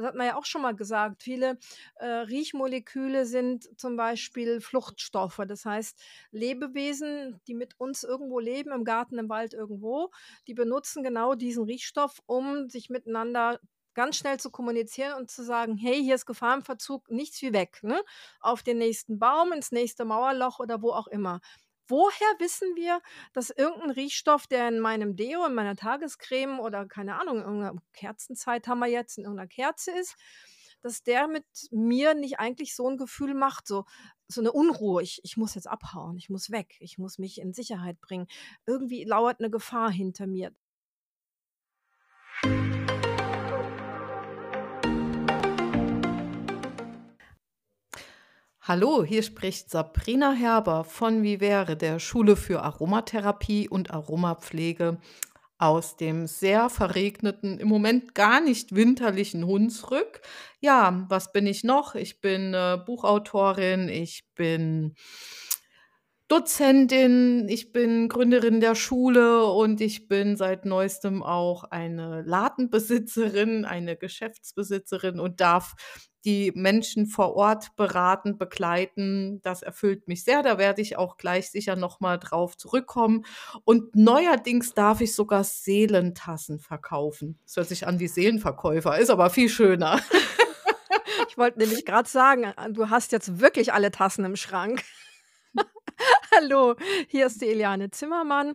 das hat man ja auch schon mal gesagt, viele äh, Riechmoleküle sind zum Beispiel Fluchtstoffe. Das heißt, Lebewesen, die mit uns irgendwo leben, im Garten, im Wald, irgendwo, die benutzen genau diesen Riechstoff, um sich miteinander ganz schnell zu kommunizieren und zu sagen, hey, hier ist Gefahrenverzug, nichts wie weg, ne? Auf den nächsten Baum, ins nächste Mauerloch oder wo auch immer. Woher wissen wir, dass irgendein Riechstoff, der in meinem Deo, in meiner Tagescreme oder keine Ahnung, in irgendeiner Kerzenzeit haben wir jetzt, in irgendeiner Kerze ist, dass der mit mir nicht eigentlich so ein Gefühl macht, so, so eine Unruhe. Ich, ich muss jetzt abhauen, ich muss weg, ich muss mich in Sicherheit bringen. Irgendwie lauert eine Gefahr hinter mir. Hallo, hier spricht Sabrina Herber von Vivere, der Schule für Aromatherapie und Aromapflege aus dem sehr verregneten, im Moment gar nicht winterlichen Hunsrück. Ja, was bin ich noch? Ich bin äh, Buchautorin, ich bin Dozentin, ich bin Gründerin der Schule und ich bin seit neuestem auch eine Ladenbesitzerin, eine Geschäftsbesitzerin und darf die Menschen vor Ort beraten, begleiten. Das erfüllt mich sehr. Da werde ich auch gleich sicher nochmal drauf zurückkommen. Und neuerdings darf ich sogar Seelentassen verkaufen. Das hört sich an wie Seelenverkäufer, ist aber viel schöner. Ich wollte nämlich gerade sagen, du hast jetzt wirklich alle Tassen im Schrank. Hallo, hier ist die Eliane Zimmermann.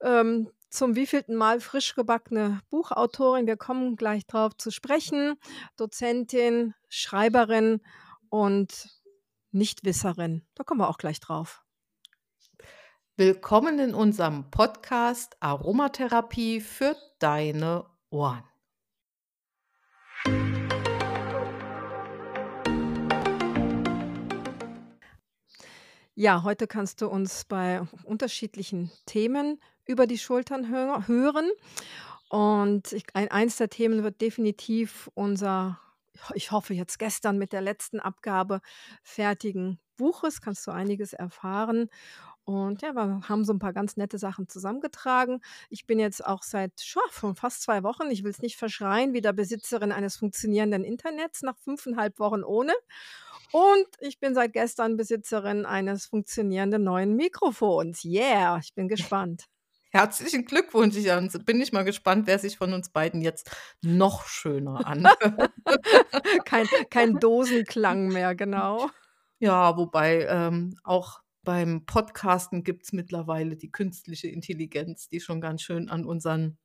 Ähm, zum wievielten Mal frisch gebackene Buchautorin. Wir kommen gleich drauf zu sprechen. Dozentin, Schreiberin und Nichtwisserin. Da kommen wir auch gleich drauf. Willkommen in unserem Podcast Aromatherapie für deine Ohren. Ja, heute kannst du uns bei unterschiedlichen Themen über die Schultern hö hören. Und ein, eins der Themen wird definitiv unser, ich hoffe jetzt gestern mit der letzten Abgabe fertigen Buches, kannst du einiges erfahren. Und ja, wir haben so ein paar ganz nette Sachen zusammengetragen. Ich bin jetzt auch seit schon fast zwei Wochen, ich will es nicht verschreien, wieder Besitzerin eines funktionierenden Internets nach fünfeinhalb Wochen ohne. Und ich bin seit gestern Besitzerin eines funktionierenden neuen Mikrofons. Yeah, ich bin gespannt. Herzlichen Glückwunsch. Ich bin ich mal gespannt, wer sich von uns beiden jetzt noch schöner anhört. kein, kein Dosenklang mehr, genau. Ja, wobei ähm, auch beim Podcasten gibt es mittlerweile die künstliche Intelligenz, die schon ganz schön an unseren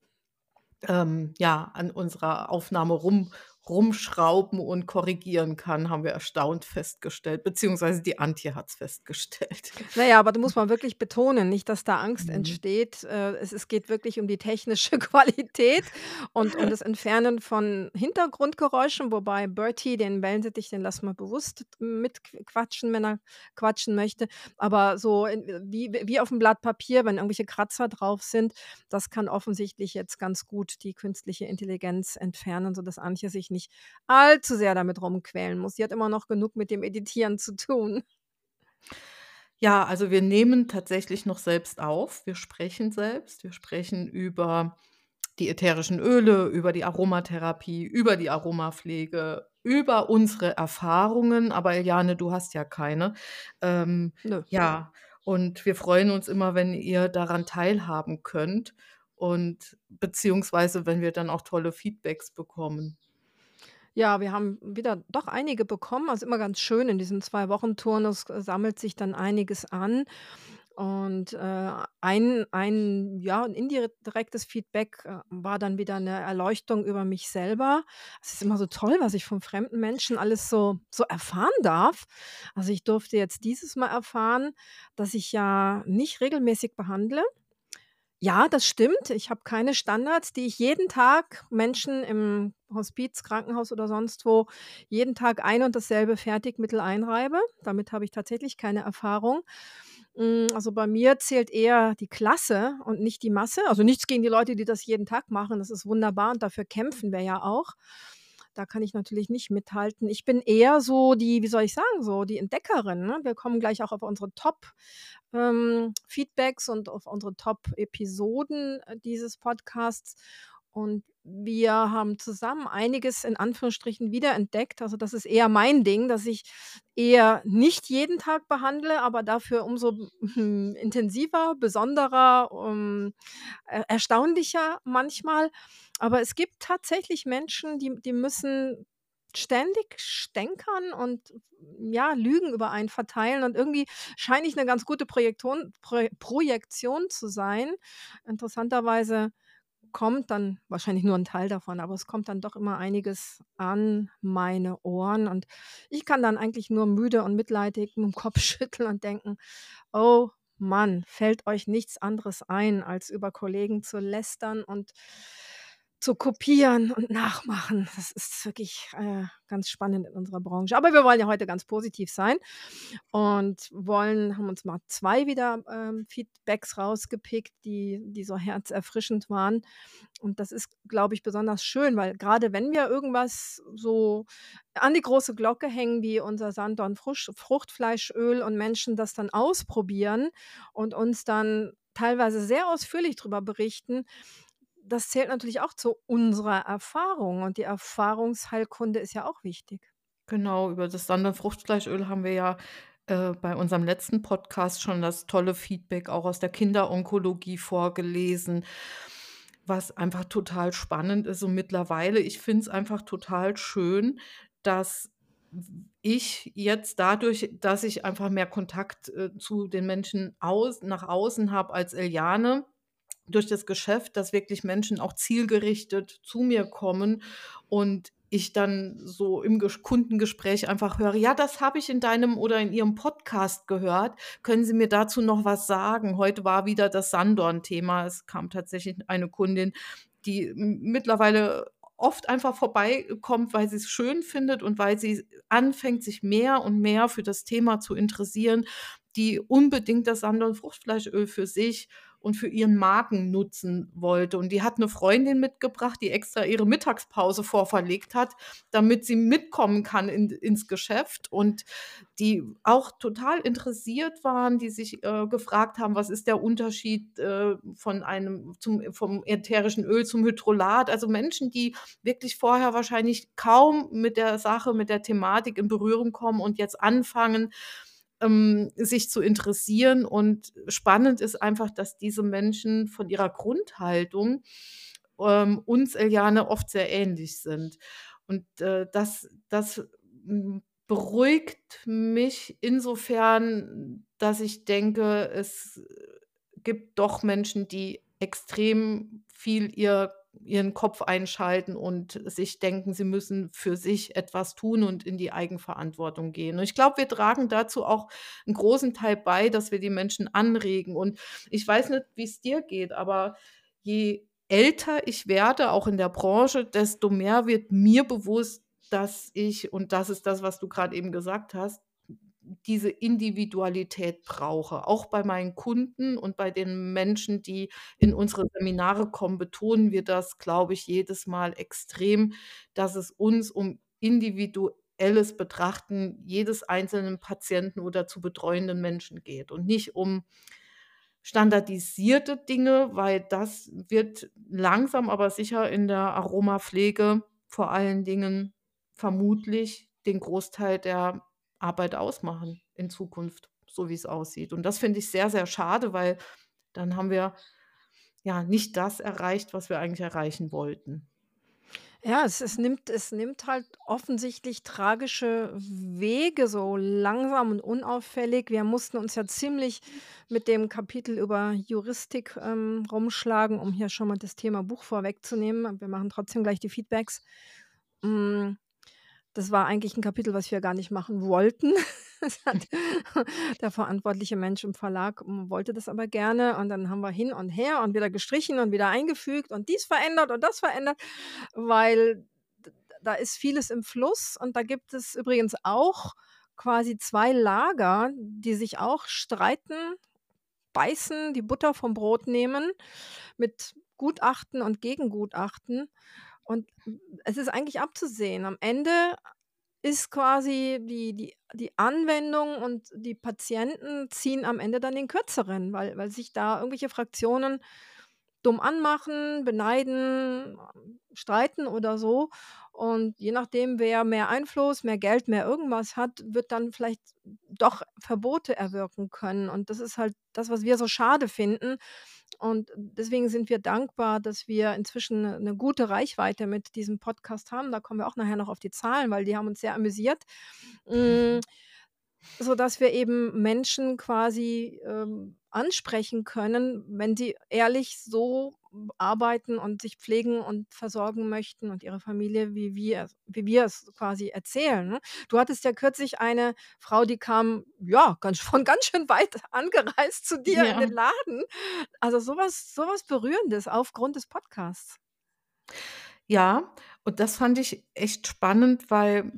ähm, ja, an unserer Aufnahme rum, rumschrauben und korrigieren kann, haben wir erstaunt festgestellt, beziehungsweise die Antje hat es festgestellt. Naja, aber da muss man wirklich betonen, nicht, dass da Angst mhm. entsteht. Äh, es, es geht wirklich um die technische Qualität und um das Entfernen von Hintergrundgeräuschen, wobei Bertie, den Wellensittich, den lassen wir bewusst mitquatschen, wenn er quatschen möchte. Aber so in, wie, wie auf dem Blatt Papier, wenn irgendwelche Kratzer drauf sind, das kann offensichtlich jetzt ganz gut die künstliche Intelligenz entfernen, sodass Antje sich nicht nicht allzu sehr damit rumquälen muss. Sie hat immer noch genug mit dem Editieren zu tun. Ja, also wir nehmen tatsächlich noch selbst auf. Wir sprechen selbst. Wir sprechen über die ätherischen Öle, über die Aromatherapie, über die Aromapflege, über unsere Erfahrungen. Aber Eliane, du hast ja keine. Ähm, Nö. Ja, und wir freuen uns immer, wenn ihr daran teilhaben könnt und beziehungsweise wenn wir dann auch tolle Feedbacks bekommen. Ja, wir haben wieder doch einige bekommen. Also immer ganz schön in diesem Zwei-Wochen-Turnus äh, sammelt sich dann einiges an. Und äh, ein, ein, ja, ein indirektes Feedback äh, war dann wieder eine Erleuchtung über mich selber. Es ist immer so toll, was ich von fremden Menschen alles so, so erfahren darf. Also ich durfte jetzt dieses Mal erfahren, dass ich ja nicht regelmäßig behandle. Ja, das stimmt. Ich habe keine Standards, die ich jeden Tag Menschen im Hospiz, Krankenhaus oder sonst wo jeden Tag ein und dasselbe Fertigmittel einreibe. Damit habe ich tatsächlich keine Erfahrung. Hm, also bei mir zählt eher die Klasse und nicht die Masse. Also nichts gegen die Leute, die das jeden Tag machen. Das ist wunderbar und dafür kämpfen wir ja auch. Da kann ich natürlich nicht mithalten. Ich bin eher so die, wie soll ich sagen, so die Entdeckerin. Ne? Wir kommen gleich auch auf unsere Top-Feedbacks ähm, und auf unsere Top-Episoden äh, dieses Podcasts. Und wir haben zusammen einiges in Anführungsstrichen wiederentdeckt. Also, das ist eher mein Ding, dass ich eher nicht jeden Tag behandle, aber dafür umso, hm, intensiver, besonderer, ähm, er erstaunlicher manchmal. Aber es gibt tatsächlich Menschen, die die müssen ständig stänkern und, ja, Lügen über einen verteilen und irgendwie scheine ich 'ne ganz gute Projekton Proj Projektion zu sein. Interessanterweise kommt dann wahrscheinlich nur 'n Teil davon, aber es kommt dann doch immer einiges an meine Ohren und ich kann dann eigentlich nur müde und mitleidig mit'm Kopf schütteln und denken: „Oh Mann, fällt euch nichts anderes ein, als über Kollegen zu lästern und zu kopieren und nachmachen.“ Das ist wirklich, äh, ganz spannend in unserer Branche. Aber wir wollen ja heute ganz positiv sein und wollen haben uns mal 2 wieder, ähm, Feedbacks rausgepickt, die die so herzerfrischend waren. Und das ist, glaube ich, besonders schön, weil grade wenn wir irgendwas so an die große Glocke hängen wie unser Sanddorn Fruchtfleischöl und Menschen das dann ausprobieren und uns dann teilweise sehr ausführlich drüber berichten, das zählt natürlich auch zu unserer Erfahrung und die Erfahrungsheilkunde ist ja auch wichtig. Genau, über das Sanddorn Fruchtfleischöl haben wir ja, äh, bei unserem letzten Podcast schon das tolle Feedback auch aus der Kinderonkologie vorgelesen, was einfach total spannend ist. Und mittlerweile ich finde es einfach total schön, dass ich jetzt dadurch, dass ich einfach mehr Kontakt, äh, zu den Menschen aus nach außen habe als Eliane, durch das Geschäft, dass wirklich Menschen auch zielgerichtet zu mir kommen und ich dann so im Kundengespräch einfach höre: „Ja, das habe ich in deinem oder in Ihrem Podcast gehört. Können Sie mir dazu noch was sagen?“ Heute war wieder das Sanddorn-Thema. Es kam tatsächlich eine Kundin, die mittlerweile oft einfach vorbeikommt, weil sie's schön findet und weil sie anfängt, sich mehr und mehr für das Thema zu interessieren, die unbedingt das Sanddorn Fruchtfleischöl für sich und für ihren Magen nutzen wollte. Und die hat 'ne Freundin mitgebracht, die extra ihre Mittagspause vorverlegt hat, damit sie mitkommen kann in ins Geschäft und die auch total interessiert waren, die sich, äh, gefragt haben: „Was ist der Unterschied, äh, von einem zum vom ätherischen Öl zum Hydrolat?“ Also, Menschen, die wirklich vorher wahrscheinlich kaum mit der Sache, mit der Thematik in Berührung kommen und jetzt anfangen, ähm, sich zu interessieren. Und spannend ist einfach, dass diese Menschen von ihrer Grundhaltung, ähm, uns Eliane oft sehr ähnlich sind. Und, äh, das das, hm, beruhigt mich insofern, dass ich denke, es gibt doch Menschen, die extrem viel ihr ihren Kopf einschalten und sich denken, sie müssen für sich etwas tun und in die Eigenverantwortung gehen. Und ich glaube, wir tragen dazu auch 'n großen Teil bei, dass wir die Menschen anregen. Und ich weiß nicht, wie's dir geht, aber je älter ich werde, auch in der Branche, desto mehr wird mir bewusst, dass ich und das ist das, was du grad eben gesagt hast, diese Individualität brauche. Auch bei meinen Kunden und bei den Menschen, die in unsere Seminare kommen, betonen wir das, glaube ich, jedes Mal extrem, dass es uns um individuelles Betrachten jedes einzelnen Patienten oder zu betreuenden Menschen geht und nicht um standardisierte Dinge, weil das wird langsam, aber sicher in der Aromapflege vor allen Dingen vermutlich den Großteil der Arbeit ausmachen in Zukunft, so wie's aussieht. Und das finde ich sehr, sehr schade, weil dann haben wir, ja, nicht das erreicht, was wir eigentlich erreichen wollten. Ja, es es nimmt es nimmt halt offensichtlich tragische Wege so langsam und unauffällig. Wir mussten uns ja ziemlich mit dem Kapitel über Juristik, ähm, rumschlagen, um hier schon mal das Thema Buch vorwegzunehmen. Wir machen trotzdem gleich die Feedbacks. Hm, das war eigentlich 'n Kapitel, was wir gar nicht machen wollten. Der verantwortliche Mensch im Verlag, hm, wollte das aber gerne und dann haben wir hin und her und wieder gestrichen und wieder eingefügt und dies verändert und das verändert, weil da ist vieles im Fluss und da gibt es übrigens auch quasi 2 Lager, die sich auch streiten, beißen, die Butter vom Brot nehmen mit Gutachten und Gegengutachten. Und es ist eigentlich abzusehen. Am Ende ist quasi die die die Anwendung und die Patienten ziehen am Ende dann den Kürzeren, weil weil sich da irgendwelche Fraktionen dumm anmachen, beneiden, streiten oder so. Und je nachdem, wer mehr Einfluss, mehr Geld, mehr irgendwas hat, wird dann vielleicht doch Verbote erwirken können. Und das ist halt das, was wir so schade finden. Und deswegen sind wir dankbar, dass wir inzwischen eine gute Reichweite mit diesem Podcast haben. Da kommen wir auch nachher noch auf die Zahlen, weil die haben uns sehr amüsiert. Hm, sodass wir eben Menschen quasi, ähm, ansprechen können, wenn sie ehrlich so arbeiten und sich pflegen und versorgen möchten und ihre Familie, wie wir wie wir es quasi erzählen, ne? Du hattest ja kürzlich eine Frau, die kam, ja, ganz von ganz schön weit angereist zu dir in Ja. den Laden. Also, sowas sowas Berührendes aufgrund des Podcasts. Ja, und das fand ich echt spannend, weil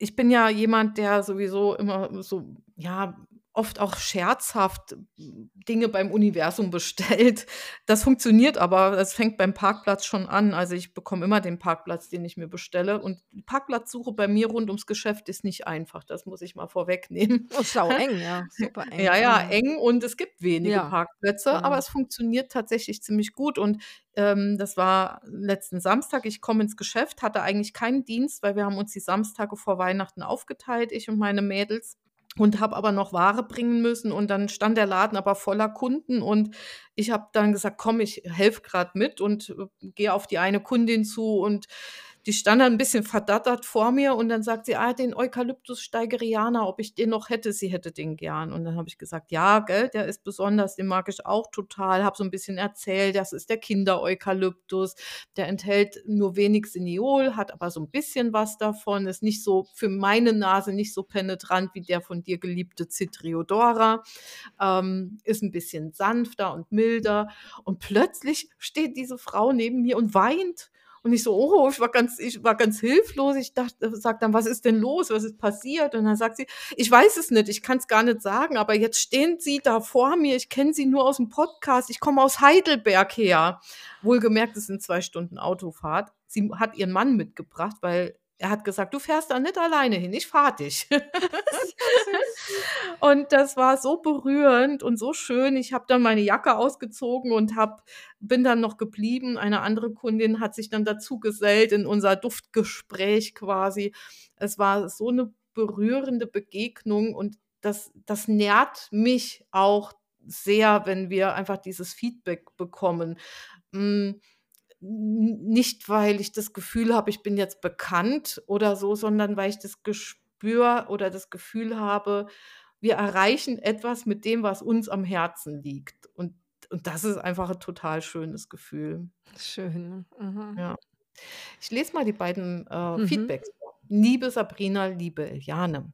ich bin ja jemand, der sowieso immer so, ja, oft auch scherzhaft Dinge beim Universum bestellt. Das funktioniert aber, es fängt beim Parkplatz schon an. Also, ich bekomme immer den Parkplatz, den ich mir bestelle und die Parkplatzsuche bei mir rund ums Geschäft ist nicht einfach. Das muss ich mal vorwegnehmen. Oh, saueng, ja, super eng. Ja, ja, Mhm. eng und es gibt wenige Ja, Parkplätze, aber genau. es funktioniert tatsächlich ziemlich gut und, ähm, das war letzten Samstag. Ich komme ins Geschäft, hatte eigentlich keinen Dienst, weil wir haben uns die Samstage vor Weihnachten aufgeteilt, ich und meine Mädels, und habe aber noch Ware bringen müssen und dann stand der Laden aber voller Kunden und ich habe dann gesagt: „Komm, ich helfe grad mit“ und, äh, gehe auf die eine Kundin zu und die stand dann 'n bisschen verdattert vor mir und dann sagt sie: „Ah, den Eucalyptus Steigeriana, ob ich den noch hätte?“ Sie hätte den gern. Und dann habe ich gesagt: „Ja, gell, der ist besonders, den mag ich auch total.“ Habe so 'n bisschen erzählt, das ist der Kinder-Eukalyptus. Der enthält nur wenig Siniol, hat aber so 'n bisschen was davon, ist nicht so für meine Nase nicht so penetrant wie der von dir geliebte Zitriodora, ähm, ist 'n bisschen sanfter und milder. Und plötzlich steht diese Frau neben mir und weint. Und ich so: „Oh“, ich war ganz ich war ganz hilflos. Ich dachte sage dann: „Was ist denn los? Was ist passiert?“ Und dann sagt sie: „Ich weiß es nicht, ich kann's gar nicht sagen, aber jetzt stehen Sie da vor mir. Ich kenne Sie nur aus'm Podcast. Ich komme aus Heidelberg her.“ Wohlgemerkt, es sind 2 Stunden Autofahrt. Sie hat ihren Mann mitgebracht, weil er hat gesagt: „Du fährst da nicht alleine hin, ich fahre dich.“ Ist ja süß. Und das war so berührend und so schön. Ich habe dann meine Jacke ausgezogen und habe bin dann noch geblieben. Eine andere Kundin hat sich dann dazugesellt in unser Duftgespräch quasi. Es war so 'ne berührende Begegnung und das das nährt mich auch sehr, wenn wir einfach dieses Feedback bekommen. N nicht, weil ich das Gefühl habe, ich bin jetzt bekannt oder so, sondern weil ich das Gespür oder das Gefühl habe, wir erreichen etwas mit dem, was uns am Herzen liegt. Und und das ist einfach 'n total schönes Gefühl. Schön, mhm. Ja. Ich lese mal die beiden, äh, Mhm. Feedbacks. Liebe Sabrina, liebe Eliane.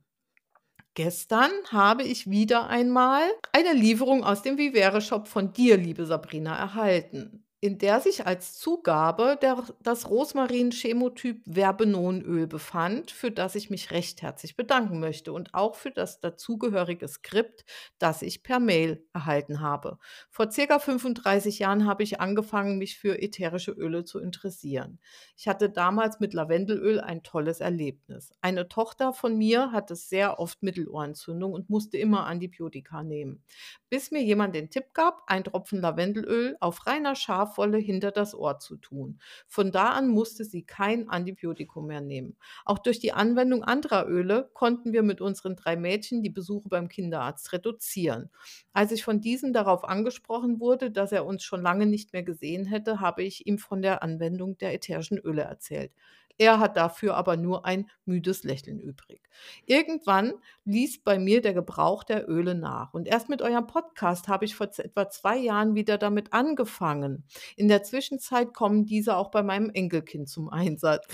Gestern habe ich wieder einmal eine Lieferung aus dem Vivere-Shop von dir, liebe Sabrina, erhalten, in der sich als Zugabe der das Rosmarin-Chemotyp Verbenonöl befand, für das ich mich recht herzlich bedanken möchte und auch für das dazugehörige Skript, das ich per Mail erhalten habe. Vor circa 35 Jahren habe ich angefangen, mich für ätherische Öle zu interessieren. Ich hatte damals mit Lavendelöl ein tolles Erlebnis. Eine Tochter von mir hatte sehr oft Mittelohrentzündung und musste immer Antibiotika nehmen, bis mir jemand den Tipp gab, ein Tropfen Lavendelöl auf reiner Schafwolle hinter das Ohr zu tun. Von da an musste sie kein Antibiotikum mehr nehmen. Auch durch die Anwendung anderer Öle konnten wir mit unseren 3 Mädchen die Besuche beim Kinderarzt reduzieren. Als ich von diesem darauf angesprochen wurde, dass er uns schon lange nicht mehr gesehen hätte, habe ich ihm von der Anwendung der ätherischen Öle erzählt. Er hat dafür aber nur ein müdes Lächeln übrig. Irgendwann ließ bei mir der Gebrauch der Öle nach und erst mit eurem Podcast habe ich vor etwa 2 Jahren wieder damit angefangen. In der Zwischenzeit kommen diese auch bei meinem Enkelkind zum Einsatz.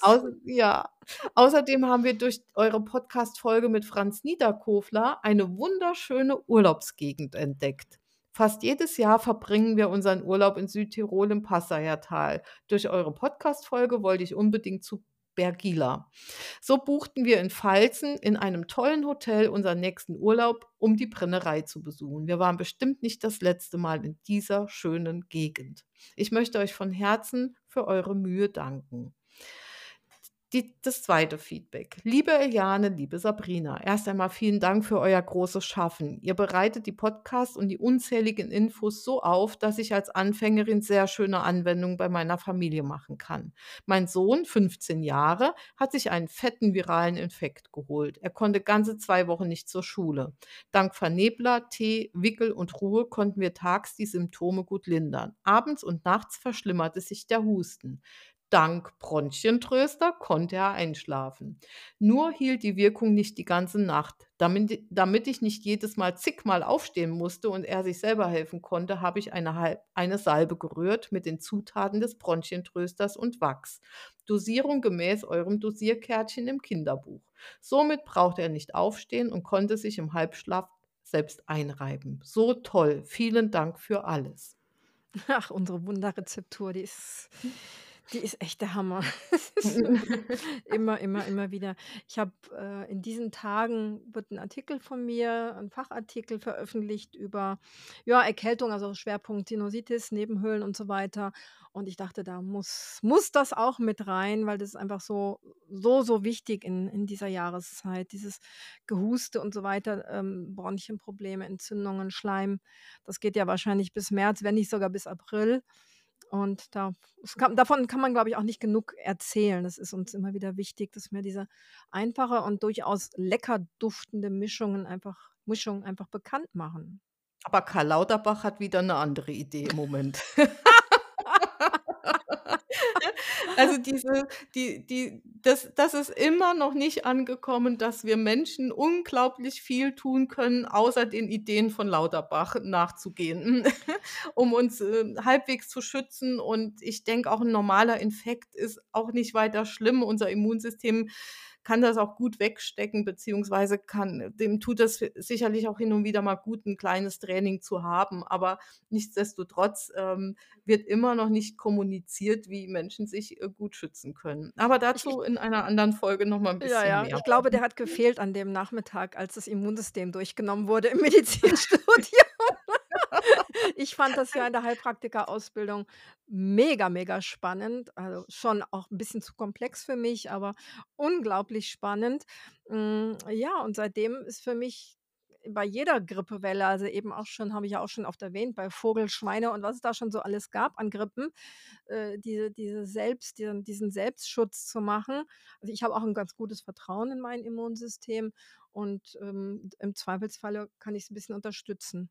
Außer ja. Außerdem haben wir durch eure Podcast-Folge mit Franz Niederkofler eine wunderschöne Urlaubsgegend entdeckt. Fast jedes Jahr verbringen wir unseren Urlaub in Südtirol im Passauer Tal. Durch eure Podcast-Folge wollte ich unbedingt zu Bergila. So buchten wir in Pfalzen in einem tollen Hotel unseren nächsten Urlaub, um die Brennerei zu besuchen. Wir waren bestimmt nicht das letzte Mal in dieser schönen Gegend. Ich möchte euch von Herzen für eure Mühe danken. Die, das zweite Feedback. Liebe Eliane, liebe Sabrina, erst einmal vielen Dank für euer großes Schaffen. Ihr bereitet die Podcasts und die unzähligen Infos so auf, dass ich als Anfängerin sehr schöne Anwendungen bei meiner Familie machen kann. Mein Sohn, 15 Jahre, hat sich einen fetten viralen Infekt geholt. Er konnte ganze zwei Wochen nicht zur Schule. Dank Vernebler, Tee, Wickel und Ruhe konnten wir tags die Symptome gut lindern. Abends und nachts verschlimmerte sich der Husten. Dank Bronchientröster konnte er einschlafen. Nur hielt die Wirkung nicht die ganze Nacht. Damit, damit ich nicht jedes Mal zigmal aufstehen musste und er sich selber helfen konnte, habe ich eine, eine Salbe gerührt mit den Zutaten des Bronchientrösters und Wachs. Dosierung gemäß eurem Dosierkärtchen im Kinderbuch. Somit brauchte er nicht aufstehen und konnte sich im Halbschlaf selbst einreiben. So toll. Vielen Dank für alles. Ach, unsere Wunderrezeptur, die ist die ist echt der Hammer. Immer, immer, immer wieder. Ich habe äh, in diesen Tagen wird ein Artikel von mir, ein Fachartikel veröffentlicht über ja, Erkältung, also Schwerpunkt Sinusitis, Nebenhöhlen und so weiter. Und ich dachte, da muss, muss das auch mit rein, weil das ist einfach so, so, so wichtig in, in dieser Jahreszeit. Dieses Gehuste und so weiter, ähm, Bronchienprobleme, Entzündungen, Schleim. Das geht ja wahrscheinlich bis März, wenn nicht sogar bis April. Und da, kann, davon kann man, glaube ich, auch nicht genug erzählen. Das ist uns immer wieder wichtig, dass wir diese einfache und durchaus lecker duftende Mischungen einfach, Mischung einfach bekannt machen. Aber Karl Lauterbach hat wieder eine andere Idee im Moment. Also diese die die das das ist immer noch nicht angekommen, dass wir Menschen unglaublich viel tun können, außer den Ideen von Lauterbach nachzugehen, um uns, äh, halbwegs zu schützen. Und ich denke, auch ein normaler Infekt ist auch nicht weiter schlimm. Unser Immunsystem kann das auch gut wegstecken, beziehungsweise kann, dem tut es sicherlich auch hin und wieder mal gut, ein kleines Training zu haben. Aber nichtsdestotrotz ähm, wird immer noch nicht kommuniziert, wie Menschen sich äh, gut schützen können. Aber dazu in einer anderen Folge noch mal ein bisschen ja, ja. mehr. Ich glaube, der hat gefehlt an dem Nachmittag, als das Immunsystem durchgenommen wurde im Medizinstudium. Ich fand das ja in der Heilpraktikerausbildung mega, mega spannend. Also schon auch ein bisschen zu komplex für mich, aber unglaublich spannend. Hm, ja, und seitdem ist für mich bei jeder Grippewelle, also eben auch schon habe ich ja auch schon oft erwähnt, bei Vogel, Schweine und was es da schon so alles gab an Grippen, äh, diese diese Selbst diesen diesen Selbstschutz zu machen. Also, ich habe auch ein ganz gutes Vertrauen in mein Immunsystem und, ähm, im Zweifelsfalle kann ich es ein bisschen unterstützen.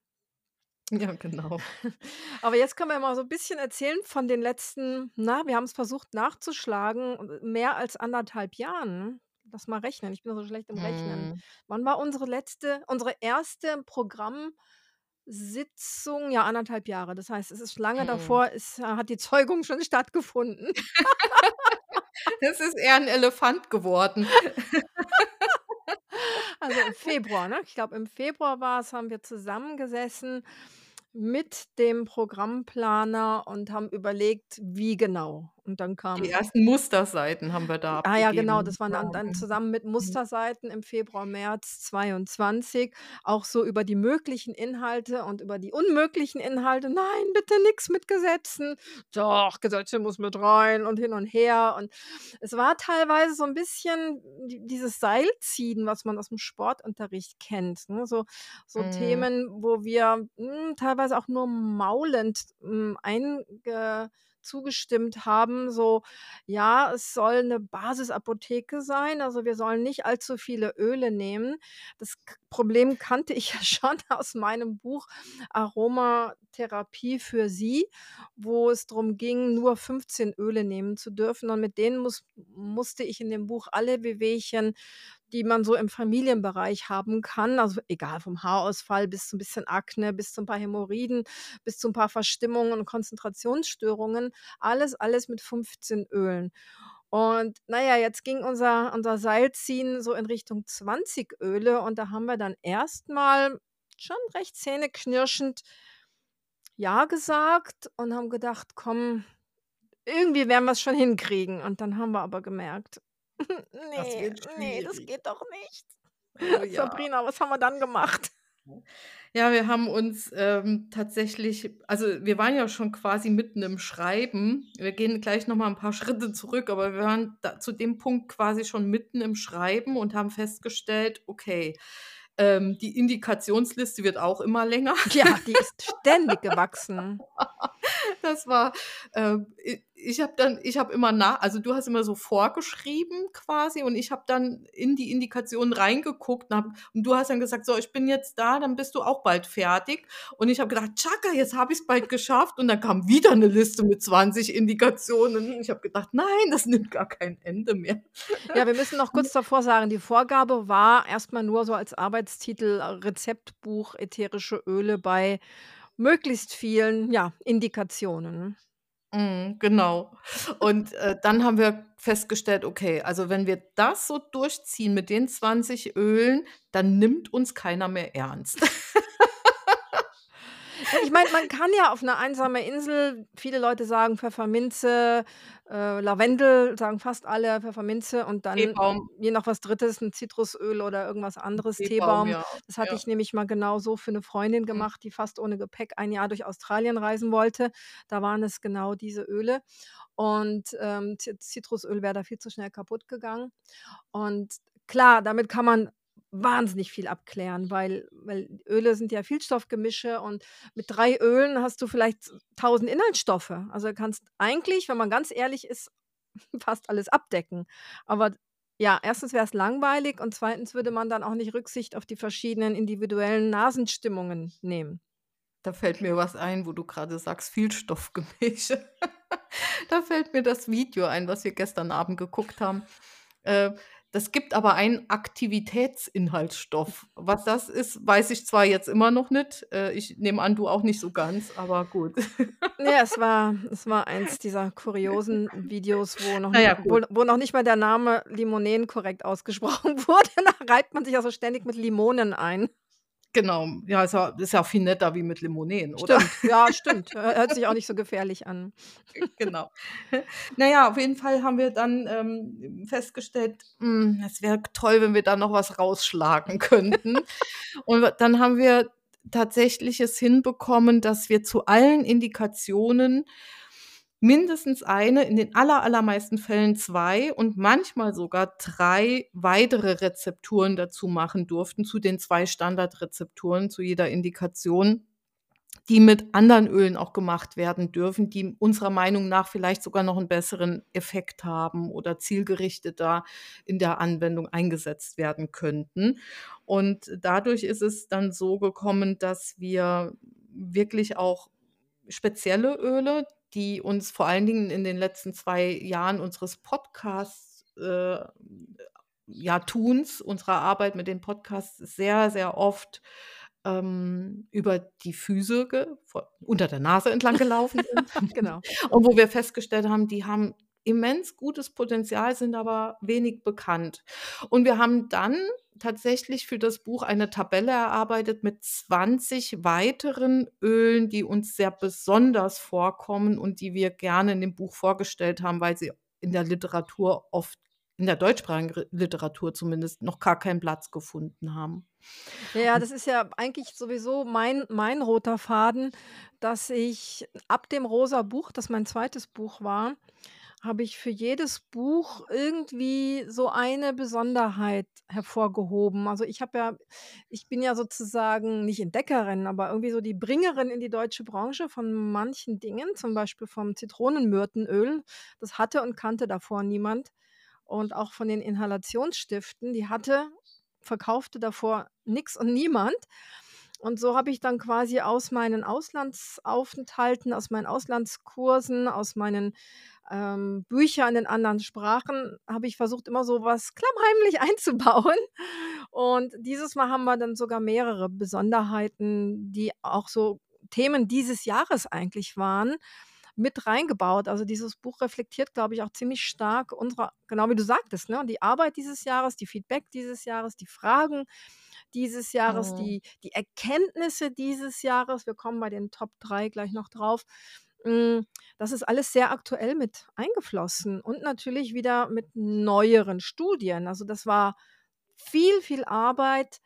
Ja, genau. Aber jetzt können wir mal so ein bisschen erzählen von den letzten na, wir haben es versucht nachzuschlagen, äh, mehr als anderthalb Jahren? Lass mal rechnen, ich bin so schlecht im Rechnen. Mhm. Wann war unsere letzte unsere erste Programmsitzung? Ja, anderthalb Jahre. Das heißt, es ist lange Mhm. davor ist äh, hat die Zeugung schon stattgefunden. Es ist eher 'n Elefant geworden. Also, im Februar, ne? Ich glaube, im Februar war's, haben wir zusammengesessen mit dem Programmplaner und haben überlegt, wie genau. Und dann Die kam ersten Musterseiten haben wir da Ah ja, genau, abgegeben. das waren dann dann zusammen mit Mhm. Musterseiten im Februar, März 22, auch so über die möglichen Inhalte und über die unmöglichen Inhalte. „Nein, bitte nix mit Gesetzen.“ „Doch, Gesetze muss mit rein“ und hin und her. Und es war teilweise so 'n bisschen die dieses Seilziehen, was man aus'm Sportunterricht kennt, ne? So so Mhm. Themen, wo wir, hm, teilweise auch nur maulend, hm, einge zugestimmt haben, so: „Ja, es soll 'ne Basisapotheke sein, also wir sollen nicht allzu viele Öle nehmen.“ Das Problem kannte ich ja schon aus meinem Buch „Aromatherapie für Sie“, wo es drum ging, nur 15 Öle nehmen zu dürfen. Und mit denen muss musste ich in dem Buch alle Wehwehchen, die man so im Familienbereich haben kann, also egal vom Haarausfall bis zu 'n bisschen Akne, bis zu 'n paar Hämorrhoiden, bis zu 'n paar Verstimmungen und Konzentrationsstörungen, alles, alles mit 15 Ölen. Und na ja, jetzt ging unser unser Seilziehen so in Richtung 20 Öle und da haben wir dann erst mal schon recht zähneknirschend ja gesagt und haben gedacht: „Komm, irgendwie werden wir's schon hinkriegen.“ Und dann haben wir aber gemerkt: Das „Ne, wird ne, das geht doch nicht.“ Oh ja. Sabrina, was haben wir dann gemacht? Ja, wir haben uns, ähm, tatsächlich also, wir waren ja schon quasi mitten im Schreiben. Wir gehen gleich noch mal 'n paar Schritte zurück, aber wir waren da zu dem Punkt quasi schon mitten im Schreiben und haben festgestellt: „Okay, ähm, die Indikationsliste wird auch immer länger.“ Ja, die ist ständig gewachsen. Das war, i ich habe dann ich habe immer nach also, du hast immer so vorgeschrieben quasi und ich habe dann in die Indikationen reingeguckt und habe und du hast dann gesagt: „So, ich bin jetzt da, dann bist du auch bald fertig.“ Und ich habe gedacht: „Tschakka, jetzt habe ich's bald geschafft.“ Und dann kam wieder 'ne Liste mit 20 Indikationen. Ich habe gedacht: „Nein, das nimmt gar kein Ende mehr.“ Ja, wir müssen noch kurz davor sagen, die Vorgabe war erst mal nur so als Arbeitstitel Rezeptbuch ätherische Öle bei möglichst vielen, ja, Indikationen. Mhm, genau. Und, äh, dann haben wir festgestellt: „Okay, also, wenn wir das so durchziehen mit den 20 Ölen, dann nimmt uns keiner mehr ernst.“ Ja, ich meine, man kann ja auf 'ne einsame Insel viele Leute sagen Pfefferminze, äh, Lavendel sagen fast alle, Pfefferminze und dann Teebaum. je noch was 3., 'n Zitrusöl oder irgendwas anderes, Teebaum, Teebaum. ja, Das hatte ja. ich nämlich mal genau so für 'ne Freundin Mhm. gemacht, die fast ohne Gepäck ein Jahr durch Australien reisen wollte. Da waren es genau diese Öle. Und, ähm, Zi Zitrusöl wäre da viel zu schnell kaputtgegangen. Und klar, damit kann man wahnsinnig viel abklären, weil weil Öle sind ja Vielstoffgemische und mit 3 Ölen hast du vielleicht 1.000 Inhaltsstoffe. Also, kannst eigentlich, wenn man ganz ehrlich ist, fast alles abdecken. Aber ja, 1. wäre es langweilig und 2. würde man dann auch nicht Rücksicht auf die verschiedenen individuellen Nasenstimmungen nehmen. Da fällt mir was ein, wo du grade sagst, Vielstoffgemische. Da fällt mir das Video ein, was wir gestern Abend geguckt haben. Äh, das gibt aber einen Aktivitätsinhaltsstoff. Was das ist, weiß ich zwar jetzt immer noch nicht. Äh, ich nehme an, du auch nicht so ganz, aber gut. Ne, es war es war eins dieser kuriosen Videos, wo noch Na ni ja, wo wo noch nicht mal der Name Limonen korrekt ausgesprochen wurde. Da reibt man sich also ständig mit Limonen ein. Genau. Ja, ist ja ist ja viel netter wie mit Limonen, oder? Stimmt, ja, stimmt. Hö hört sich auch nicht so gefährlich an. Genau. Na ja, auf jeden Fall haben wir dann, ähm, festgestellt, hm, es wäre toll, wenn wir da noch was rausschlagen könnten. Und dann haben wir tatsächlich es hinbekommen, dass wir zu allen Indikationen mindestens 1, in den aller allermeisten Fällen 2 und manchmal sogar 3 weitere Rezepturen dazu machen durften zu den 2 Standardrezepturen zu jeder Indikation, die mit anderen Ölen auch gemacht werden dürfen, die unserer Meinung nach vielleicht sogar noch 'n besseren Effekt haben oder zielgerichteter in der Anwendung eingesetzt werden könnten. Und dadurch ist es dann so gekommen, dass wir wirklich auch spezielle Öle, die uns vor allen Dingen in den letzten 2 Jahren unseres Podcasts äh, ja, Tuns, unserer Arbeit mit den Podcasts sehr, sehr oft, ähm, über die Füße unter der Nase entlang gelaufen sind. Genau. Und wo wir festgestellt haben, die haben immens gutes Potenzial, sind aber wenig bekannt. Und wir haben dann tatsächlich für das Buch eine Tabelle erarbeitet mit 20 weiteren Ölen, die uns sehr besonders vorkommen und die wir gerne in dem Buch vorgestellt haben, weil sie in der Literatur oft in der deutschsprachigen Literatur zumindest noch gar keinen Platz gefunden haben. Ja, das ist ja eigentlich sowieso mein mein roter Faden, dass ich ab dem Rosa Buch, das mein 2. Buch war, habe ich für jedes Buch irgendwie so eine Besonderheit hervorgehoben. Also, ich habe ja ich bin ja sozusagen nicht Entdeckerin, aber irgendwie so die Bringerin in die deutsche Branche von manchen Dingen, zum Beispiel vom Zitronenmyrtenöl. Das hatte und kannte davor niemand. Und auch von den Inhalationsstiften, die hatte verkaufte davor nix und niemand. Und so habe ich dann quasi aus meinen Auslandsaufenthalten, aus meinen Auslandskursen, aus meinen, ähm, Büchern in anderen Sprachen habe ich versucht, immer so was klammheimlich einzubauen. Und dieses Mal haben wir dann sogar mehrere Besonderheiten, die auch so Themen dieses Jahres eigentlich waren, mit reingebaut. Also, dieses Buch reflektiert, glaube ich, auch ziemlich stark unsere genau wie du sagtest, ne, die Arbeit dieses Jahres, die Feedback dieses Jahres, die Fragen dieses Jahres, Mhm. die die Erkenntnisse dieses Jahres. Wir kommen bei den Top 3 gleich noch drauf. Hm, das ist alles sehr aktuell mit eingeflossen und natürlich wieder mit neueren Studien. Also, das war viel, viel Arbeit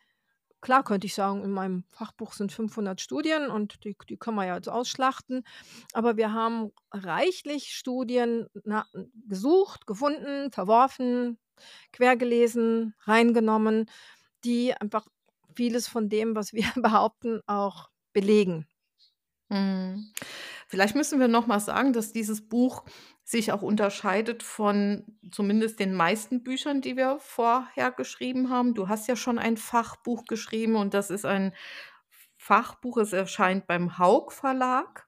klar könnte ich sagen, in meinem Fachbuch sind 500 Studien und die die können wir ja jetzt ausschlachten. Aber wir haben reichlich Studien na gesucht, gefunden, verworfen, quergelesen, reingenommen, die einfach vieles von dem, was wir behaupten, auch belegen. Mhm. Vielleicht müssen wir noch mal sagen, dass dieses Buch sich auch unterscheidet von zumindest den meisten Büchern, die wir vorher geschrieben haben. Du hast ja schon ein Fachbuch geschrieben und das ist ein Fachbuch. Es erscheint beim Haug Verlag.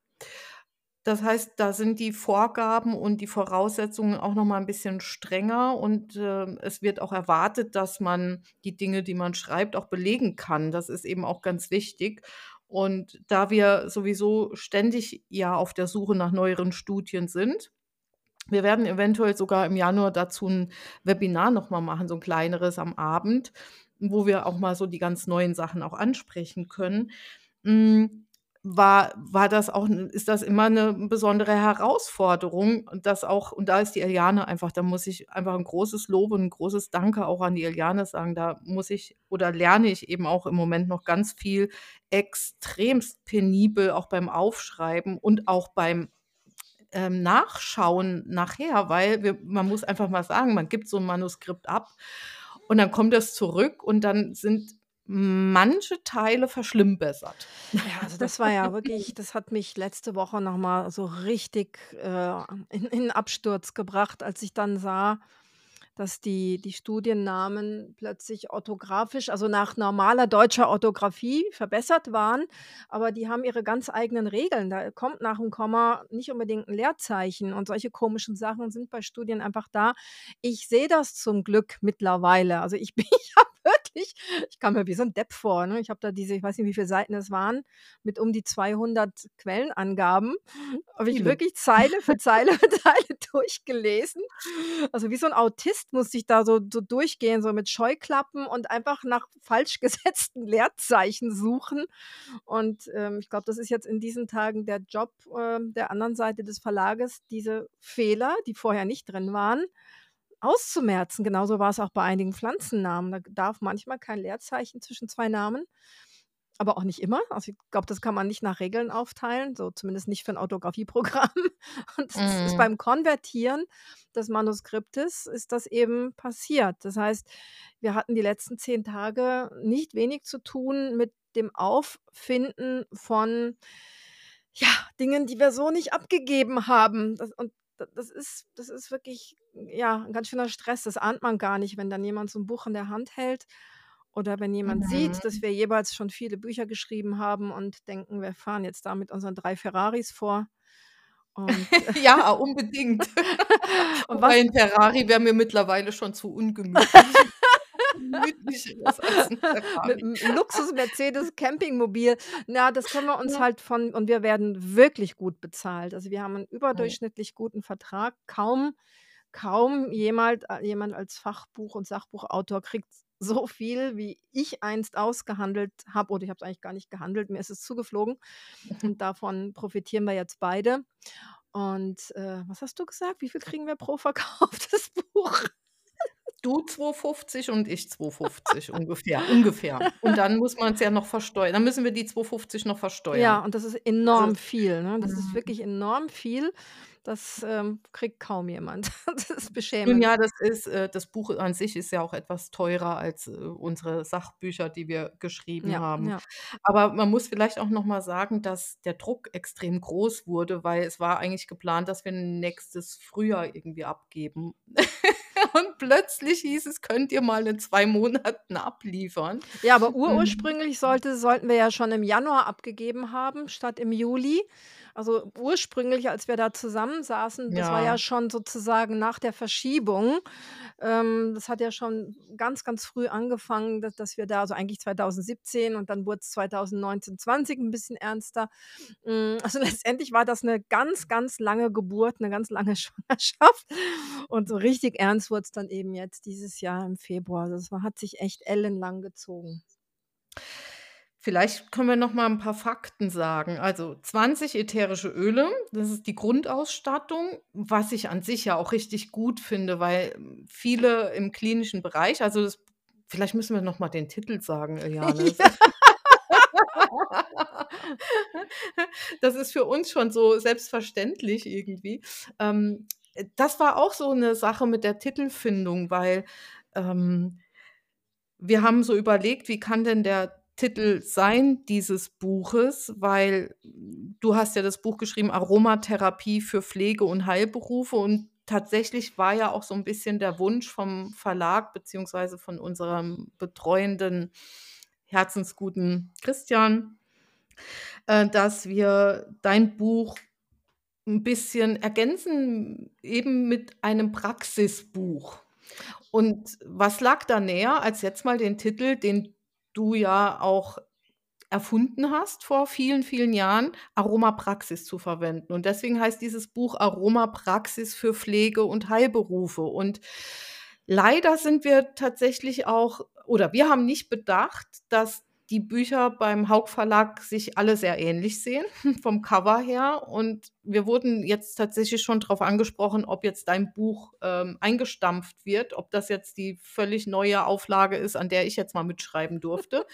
Das heißt, da sind die Vorgaben und die Voraussetzungen auch noch mal ein bisschen strenger und, äh, es wird auch erwartet, dass man die Dinge, die man schreibt, auch belegen kann. Das ist eben auch ganz wichtig. Und da wir sowieso ständig ja auf der Suche nach neueren Studien sind, wir werden eventuell sogar im Januar dazu ein Webinar noch mal machen, so ein kleineres am Abend, wo wir auch mal so die ganz neuen Sachen auch ansprechen können. War war das auch ist das immer eine besondere Herausforderung das auch und da ist die Eliane einfach da muss ich einfach ein großes Lob und ein großes Danke auch an die Eliane sagen. Da muss ich oder lerne ich eben auch im Moment noch ganz viel extremst penibel auch beim Aufschreiben und auch beim, ähm, Nachschauen nachher, weil wir man muss einfach mal sagen, man gibt so ein Manuskript ab und dann kommt das zurück und dann sind manche Teile verschlimmbessert. Ja, also das war ja wirklich das hat mich letzte Woche noch mal so richtig, äh, in in Absturz gebracht, als ich dann sah, dass die die Studiennamen plötzlich orthografisch, also nach normaler deutscher Orthographie verbessert waren, aber die haben ihre ganz eigenen Regeln. Da kommt nach dem Komma nicht unbedingt ein Leerzeichen und solche komischen Sachen sind bei Studien einfach da. Ich sehe das zum Glück mittlerweile. Also, ich bin ich ich kam mir wie so ein Depp vor, ne? Ich habe da diese ich weiß nicht, wie viele Seiten es waren, mit um die 200 Quellenangaben, habe ich wirklich Zeile für Zeile für Zeile durchgelesen. Also, wie so ein Autist musste ich da so so durchgehen, so mit Scheuklappen und einfach nach falsch gesetzten Leerzeichen suchen. Und, ähm, ich glaube, das ist jetzt in diesen Tagen der Job, ähm, der anderen Seite des Verlages, diese Fehler, die vorher nicht drin waren, auszumerzen. Genauso war es auch bei einigen Pflanzennamen. Da darf manchmal kein Leerzeichen zwischen zwei Namen, aber auch nicht immer. Also, ich glaube, das kann man nicht nach Regeln aufteilen, so zumindest nicht für ein Orthographieprogramm. Und das ist Mhm. beim Konvertieren des Manuskriptes ist das eben passiert. Das heißt, wir hatten die letzten 10 Tage nicht wenig zu tun mit dem Auffinden von, ja, Dingen, die wir so nicht abgegeben haben. Das und das ist das ist wirklich, ja, 'n ganz schöner Stress. Das ahnt man gar nicht, wenn dann jemand so 'n Buch in der Hand hält oder wenn jemand sieht, dass Mhm. wir jeweils schon viele Bücher geschrieben haben und denken, wir fahren jetzt da mit unseren 3 Ferraris vor. Ja, unbedingt. und was 'n Ferrari wäre mir mittlerweile schon zu ungemütlich. Mit Ferrari. 'm Luxus-Mercedes Campingmobil. Na, das können wir uns Ja. halt von und wir werden wirklich gut bezahlt. Also, wir haben 'n Mhm. überdurchschnittlich guten Vertrag. Kaum kaum jemals äh, jemand als Fachbuch und Sachbuchautor kriegt so viel, wie ich einst ausgehandelt habe oder ich habe es eigentlich gar nicht gehandelt, mir ist es zugeflogen und davon profitieren wir jetzt beide. Und, äh, was hast du gesagt? Wie viel kriegen wir pro verkauftes Buch? Du 2,50 und ich 2,50 ungefähr ungefähr. Und dann muss man's ja noch versteuern. Dann müssen wir die 2,50 noch Ja, versteuern. und das ist Also enorm viel, ne? Das ist mhm. wirklich enorm viel. Das, ähm, kriegt kaum jemand. Das ist Nun beschämend. ja, das ist äh, das Buch an sich ist ja auch etwas teurer als, äh, unsere Sachbücher, die wir geschrieben Ja, haben. ja. Aber man muss vielleicht auch noch mal sagen, dass der Druck extrem groß wurde, weil es war eigentlich geplant, dass wir nächstes Frühjahr irgendwie abgeben. Und plötzlich hieß es: „Könnt ihr mal in 2 Monaten abliefern?“ Ja, aber Mhm. ursprünglich sollte sollten wir ja schon im Januar abgegeben haben statt im Juli. Also, ursprünglich, als wir da zusammensaßen, das war ja Ja. schon sozusagen nach der Verschiebung. Ähm, das hat ja schon ganz, ganz früh angefangen, da dass wir da also eigentlich 2017 und dann wurd's 2019, 20 'n bisschen ernster. Hm, also, letztendlich war das 'ne ganz, ganz lange Geburt, 'ne ganz lange Schwangerschaft und so richtig ernst wurd's dann eben jetzt dieses Jahr im Februar. Das war hat sich echt ellenlang gezogen. Vielleicht können wir noch mal 'n paar Fakten sagen. Also, 20 ätherische Öle, das ist die Grundausstattung, was ich an sich ja auch richtig gut finde, weil viele im klinischen Bereich also, das vielleicht müssen wir noch mal den Titel sagen, Eliane. Ja. Das ist für uns schon so selbstverständlich irgendwie. Ähm, äh, das war auch so 'ne Sache mit der Titelfindung, weil, ähm, wir haben so überlegt, wie kann denn der Titel sein dieses Buches, weil du hast ja das Buch geschrieben „Aromatherapie für Pflege und Heilberufe“ und tatsächlich war ja auch so 'n bisschen der Wunsch vom Verlag beziehungsweise von unserem betreuenden herzensguten Christian, äh, dass wir dein Buch 'n bisschen ergänzen, eben mit einem Praxisbuch. Und was lag da näher, als jetzt mal den Titel, den du ja auch erfunden hast vor vielen, vielen Jahren, Aromapraxis zu verwenden. Und deswegen heißt dieses Buch „Aromapraxis für Pflege und Heilberufe“. Und leider sind wir tatsächlich auch oder wir haben nicht bedacht, dass die Bücher beim Hauck Verlag sich alle sehr ähnlich sehen vom Cover her. Und wir wurden jetzt tatsächlich schon drauf angesprochen, ob jetzt dein Buch, ähm, eingestampft wird, ob das jetzt die völlig neue Auflage ist, an der ich jetzt mal mitschreiben durfte.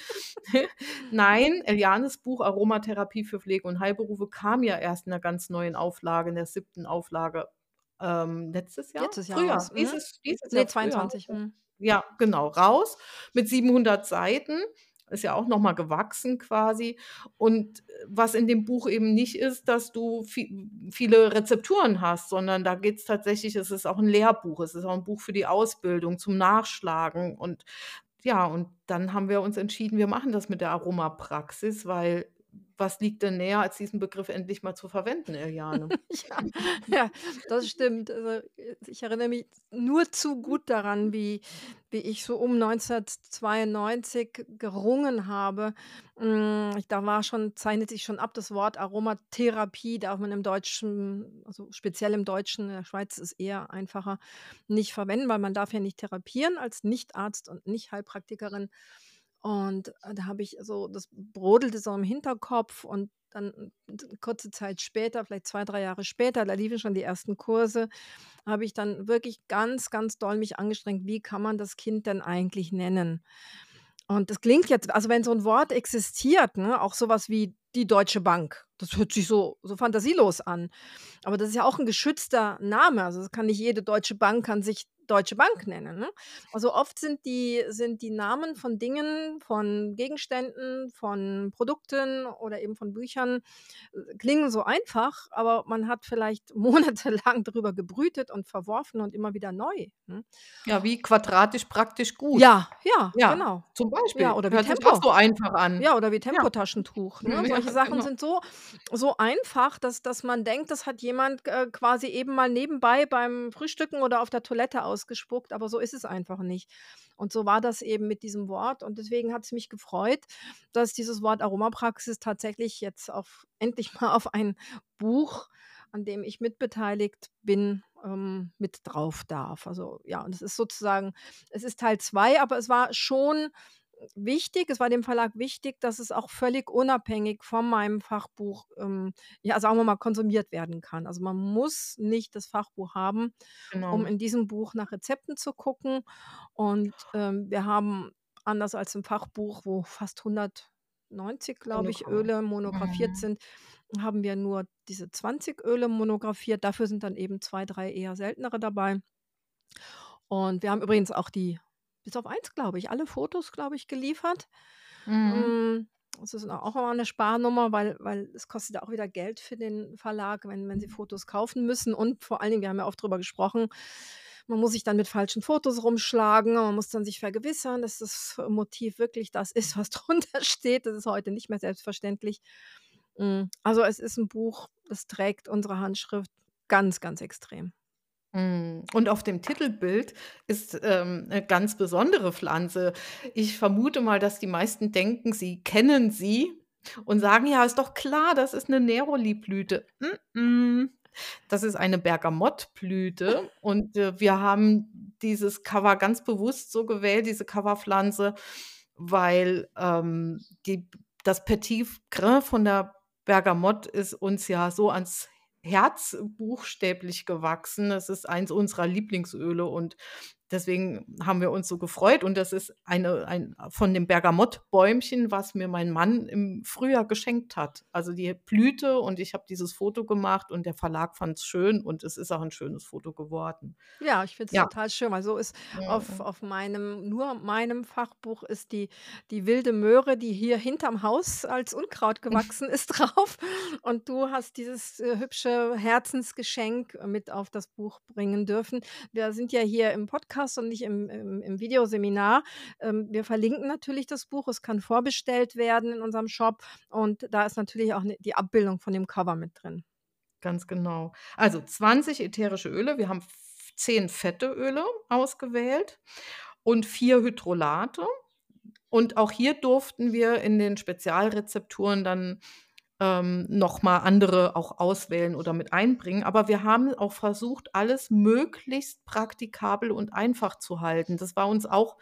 Nein, Elianes Buch „Aromatherapie für Pflege und Heilberufe“ kam ja erst in 'ner ganz neuen Auflage, in der 7. Auflage, ähm, letztes Jahr? Letztes Jahr raus, mhm. dieses dieses Ne, Jahr Frühjahr. 22, mhm. Ja, genau, raus mit 700 Seiten. Ist ja auch noch mal gewachsen quasi. Und, äh, was in dem Buch eben nicht ist, dass du vie viele Rezepturen hast, sondern da geht's tatsächlich es ist auch 'n Lehrbuch. Es ist auch 'n Buch für die Ausbildung zum Nachschlagen. Und ja, und dann haben wir uns entschieden, wir machen das mit der Aromapraxis, weil was liegt denn näher, als diesen Begriff endlich mal zu verwenden, Eliane? Ja, ja, das stimmt. Also, ich erinnere mich nur zu gut daran, wie wie ich so um 1992 gerungen habe. Hm, da war schon zeichnet sich schon ab, das Wort Aromatherapie darf man im Deutschen also, speziell im Deutschen, in der Schweiz ist es eher einfacher, nicht verwenden, weil man darf ja nicht therapieren als Nicht-Arzt und Nicht-Heilpraktikerin. Und, äh, da habe ich so das brodelte so im Hinterkopf und dann kurze Zeit später, vielleicht 2, 3 Jahre später, da liefen schon die ersten Kurse, habe ich dann wirklich ganz, ganz doll mich angestrengt, wie kann man das Kind denn eigentlich nennen? Und das klingt jetzt also, wenn so 'n Wort existiert, ne, auch so was wie die Deutsche Bank, das hört sich so so fantasielos an. Aber das ist ja auch 'n geschützter Name. Also, das kann nicht jede deutsche Bank kann sich Deutsche Bank nennen, ne? Also, oft sind die sind die Namen von Dingen, von Gegenständen, von Produkten oder eben von Büchern, äh, klingen so einfach, aber man hat vielleicht monatelang drüber gebrütet und verworfen und immer wieder neu, ne? Ja, wie quadratisch praktisch gut. Ja, ja, Ja, genau. zum Ja, Beispiel. oder wie Hört sich auch Tempo. so einfach an. Ja, oder wie Ja. Tempotaschentuch, ne? Mhm, ja, Solche Sachen genau. sind so so einfach, dass dass man denkt, das hat jemand, äh, quasi eben mal nebenbei beim Frühstücken oder auf der Toilette ausgespuckt, aber so ist es einfach nicht. Und so war das eben mit diesem Wort und deswegen hat's mich gefreut, dass dieses Wort Aromapraxis tatsächlich jetzt auf endlich mal auf ein Buch, an dem ich mitbeteiligt bin, ähm, mit drauf darf. Also, ja, und es ist sozusagen es ist Teil 2, aber es war schon wichtig es war dem Verlag wichtig, dass es auch völlig unabhängig von meinem Fachbuch, ähm, ja, sagen wir mal, konsumiert werden kann. Also, man muss nicht das Fachbuch haben, um Genau. in diesem Buch nach Rezepten zu gucken. Und, ähm, wir haben anders als im Fachbuch, wo fast 190, glaube ich. Öle monografiert Mhm. sind, haben wir nur diese 20 Öle monografiert. Dafür sind dann eben 2, 3 eher seltenere dabei. Und wir haben übrigens auch die bis auf eins, glaube ich, alle Fotos, glaube ich, geliefert. Mhm. Hm, das ist auch immer 'ne Sparnummer, weil weil es kostet auch wieder Geld für den Verlag, wenn wenn sie Fotos kaufen müssen. Und vor allen Dingen, wir haben ja oft drüber gesprochen, man muss sich dann mit falschen Fotos rumschlagen. Man muss dann sich vergewissern, dass das Motiv wirklich das ist, was drunter steht. Das ist heute nicht mehr selbstverständlich. Hm, also, es ist 'n Buch, das trägt unsere Handschrift ganz, ganz extrem. Mhm. Und auf dem Titelbild ist, ähm, 'ne ganz besondere Pflanze. Ich vermute mal, dass die meisten denken, sie kennen sie und sagen: „Ja, ist doch klar, das ist 'ne Neroliblüte.“ Mh-mh. Das ist eine Bergamottblüte und, äh, wir haben dieses Cover ganz bewusst so gewählt, diese Coverpflanze, weil, ähm, die das Petit Grain von der Bergamotte ist uns ja so ans Herz buchstäblich gewachsen. Es ist eins unserer Lieblingsöle und deswegen haben wir uns so gefreut und das ist eine ein von dem Bergamottbäumchen, was mir mein Mann im Frühjahr geschenkt hat. Also die Blüte und ich habe dieses Foto gemacht und der Verlag fand es schön und es ist auch ein schönes Foto geworden. Ja, ich finde es Ja. total schön, weil so ist auf Mhm. auf meinem nur meinem Fachbuch ist die die wilde Möhre, die hier hinterm Haus als Unkraut gewachsen ist, drauf. Und du hast dieses, äh, hübsche Herzensgeschenk mit auf das Buch bringen dürfen. Wir sind ja hier im Podcast und nicht im im im Videoseminar. Ähm, wir verlinken natürlich das Buch. Es kann vorbestellt werden in unserem Shop und da ist natürlich auch 'ne die Abbildung von dem Cover mit drin. Ganz genau. Also 20 ätherische Öle. Wir haben f 10 fette Öle ausgewählt und 4 Hydrolate. Und auch hier durften wir in den Spezialrezepturen dann, ähm, noch mal andere auch auswählen oder mit einbringen. Aber wir haben auch versucht, alles möglichst praktikabel und einfach zu halten. Das war uns auch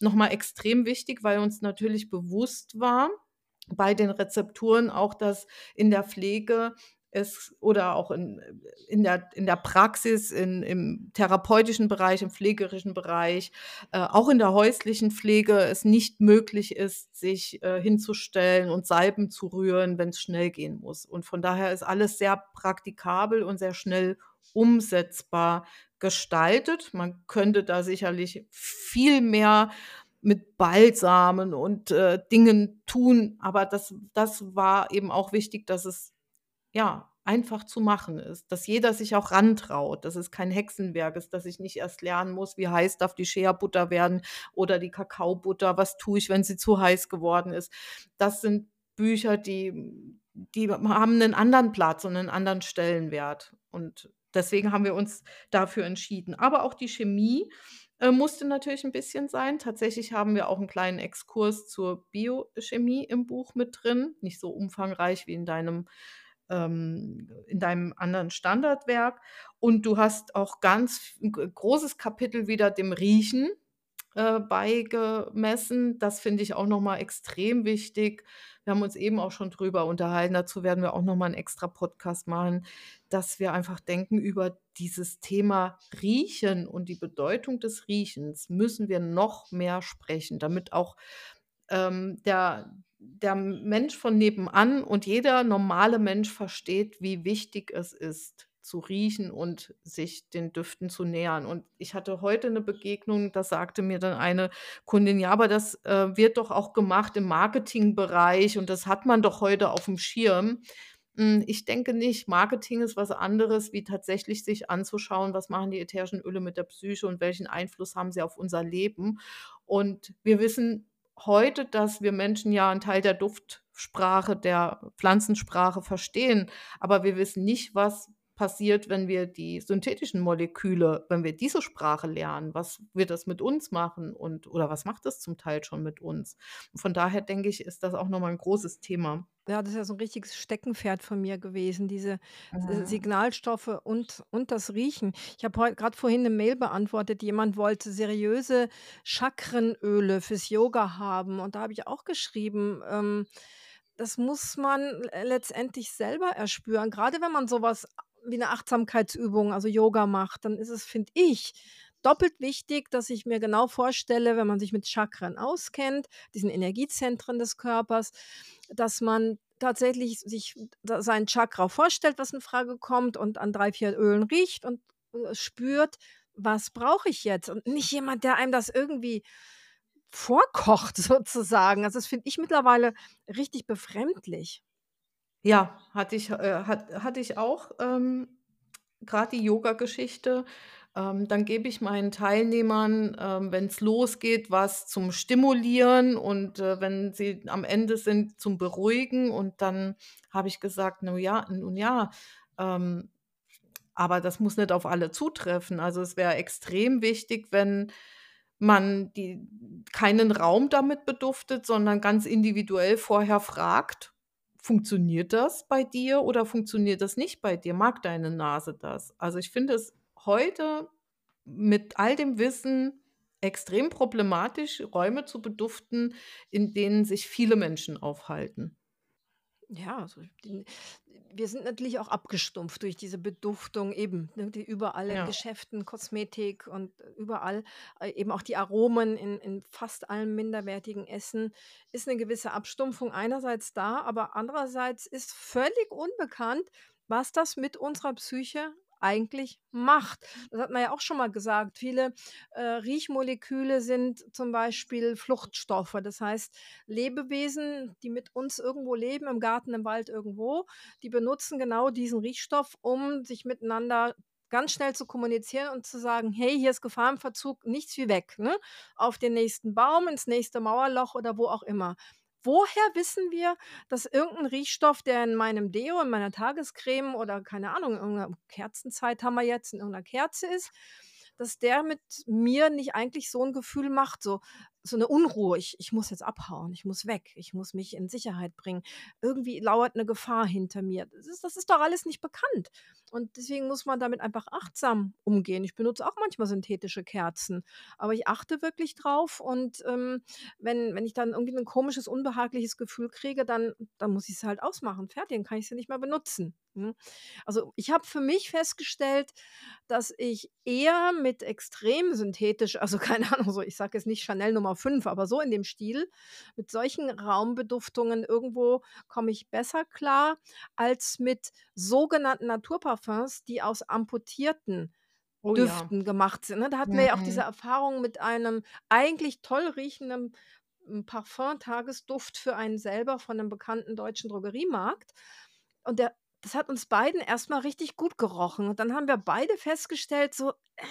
noch mal extrem wichtig, weil uns natürlich bewusst war bei den Rezepturen auch, dass in der Pflege es oder auch in in der in der Praxis, in im therapeutischen Bereich, im pflegerischen Bereich, äh, auch in der häuslichen Pflege es nicht möglich ist, sich, äh, hinzustellen und Salben zu rühren, wenn's schnell gehen muss. Und von daher ist alles sehr praktikabel und sehr schnell umsetzbar gestaltet. Man könnte da sicherlich viel mehr mit Balsamen und, äh, Dingen tun, aber das das war eben auch wichtig, dass es, ja, einfach zu machen ist, dass jeder sich auch rantraut, dass es kein Hexenwerk ist, dass ich nicht erst lernen muss, wie heiß darf die Shea-Butter werden oder die Kakaobutter, was tue ich, wenn sie zu heiß geworden ist. Das sind Bücher, die die haben 'nen anderen Platz und 'nen anderen Stellenwert. Und deswegen haben wir uns dafür entschieden. Aber auch die Chemie, äh, musste natürlich 'n bisschen sein. Tatsächlich haben wir auch 'n kleinen Exkurs zur Biochemie im Buch mit drin, nicht so umfangreich wie in deinem ähm, in deinem anderen Standardwerk. Und du hast auch ganz 'n g großes Kapitel wieder dem Riechen, äh, beigemessen. Das finde ich auch noch mal extrem wichtig. Wir haben uns eben auch schon drüber unterhalten, dazu werden wir auch noch mal 'n extra Podcast machen, dass wir einfach denken, über dieses Thema Riechen und die Bedeutung des Riechens müssen wir noch mehr sprechen, damit auch, ähm, der der Mensch von nebenan und jeder normale Mensch versteht, wie wichtig es ist, zu riechen und sich den Düften zu nähern. Und ich hatte heute 'ne Begegnung, da sagte mir dann eine Kundin: „Ja, aber das, äh, wird doch auch gemacht im Marketingbereich und das hat man doch heute aufm Schirm.“ Hm, ich denke nicht. Marketing ist was anderes, wie tatsächlich sich anzuschauen, was machen die ätherischen Öle mit der Psyche und welchen Einfluss haben sie auf unser Leben. Und wir wissen heute, dass wir Menschen ja 'n Teil der Duftsprache, der Pflanzensprache verstehen, aber wir wissen nicht, was passiert, wenn wir die synthetischen Moleküle wenn wir diese Sprache lernen. Was wird das mit uns machen und oder was macht das zum Teil schon mit uns? Von daher denke ich, ist das auch noch mal 'n großes Thema. Ja, das ist ja so 'n richtiges Steckenpferd von mir gewesen, diese Mhm. Signalstoffe und und das Riechen. Ich habe grad vorhin 'ne Mail beantwortet, jemand wollte seriöse Chakrenöle fürs Yoga haben und da habe ich auch geschrieben, ähm, das muss man letztendlich selber erspüren. Grade wenn man so was a wie 'ne Achtsamkeitsübung, also Yoga macht, dann ist es, finde ich, doppelt wichtig, dass ich mir genau vorstelle, wenn man sich mit Chakren auskennt, diesen Energiezentren des Körpers, dass man tatsächlich sich sein Chakra vorstellt, was in Frage kommt und an 3, 4 Ölen riecht und, äh, spürt: „Was brauche ich jetzt?“ Und nicht jemand, der einem das irgendwie vorkocht sozusagen. Also, das finde ich mittlerweile richtig befremdlich. Ja, hatte ich äh, hat hatte ich auch, ähm, grad die Yogageschichte. Ähm, dann gebe ich meinen Teilnehmern, ähm, wenn's losgeht, was zum Stimulieren und, äh, wenn sie am Ende sind, zum Beruhigen. Und dann habe ich gesagt: „Nu ja nun ja, ähm, aber das muss nicht auf alle zutreffen.“ Also, es wäre extrem wichtig, wenn man die keinen Raum damit beduftet, sondern ganz individuell vorher fragt: „Funktioniert das bei dir oder funktioniert das nicht bei dir? Mag deine Nase das?“ Also, ich finde es heute mit all dem Wissen extrem problematisch, Räume zu beduften, in denen sich viele Menschen aufhalten. Ja, also wir sind natürlich auch abgestumpft durch diese Beduftung eben, ne, die überall in Ja. Geschäften, Kosmetik und überall, äh, eben auch die Aromen in in fast allem minderwertigen Essen ist eine gewisse Abstumpfung einerseits da, aber andererseits ist völlig unbekannt, was das mit unserer Psyche eigentlich macht. Das hat man ja auch schon mal gesagt. Viele, äh, Riechmoleküle sind zum Beispiel Fluchtstoffe. Das heißt, Lebewesen, die mit uns irgendwo leben, im Garten, im Wald, irgendwo, die benutzen genau diesen Riechstoff, um sich miteinander ganz schnell zu kommunizieren und zu sagen: „Hey, hier ist Gefahr im Verzug, nichts wie weg, ne? Auf den nächsten Baum, ins nächste Mauerloch“ oder wo auch immer. Woher wissen wir, dass irgendein Riechstoff, der in meinem Deo, in meiner Tagescreme oder keine Ahnung, in irgend Kerzenzeit haben wir jetzt, in irgendeiner Kerze ist, dass der mit mir nicht eigentlich so ein Gefühl macht, so so eine Unruhe. Ich ich muss jetzt abhauen, ich muss weg, ich muss mich in Sicherheit bringen. Irgendwie lauert eine Gefahr hinter mir. Das ist das ist doch alles nicht bekannt. Und deswegen muss man damit einfach achtsam umgehen. Ich benutze auch manchmal synthetische Kerzen, aber ich achte wirklich drauf und, ähm, wenn wenn ich dann irgendwie ein komisches, unbehagliches Gefühl kriege, dann dann muss ich es halt ausmachen. Fertig, dann kann ich sie nicht mehr benutzen, ne? Also, ich habe für mich festgestellt, dass ich eher mit extrem synthetisch also, keine Ahnung, so ich sage jetzt nicht Chanel Nummer 5, aber so in dem Stil, mit solchen Raumbeduftungen irgendwo komme ich besser klar als mit sogenannten Naturparfums, die aus amputierten Oh ja. Düften gemacht sind, ne? Da hatten wir ja auch diese Mhm. Erfahrung mit einem eigentlich toll riechenden, hm, Parfum-Tagesduft für einen selber von 'nem bekannten deutschen Drogeriemarkt. Und der das hat uns beiden erst mal richtig gut gerochen. Und dann haben wir beide festgestellt, so: „Äh,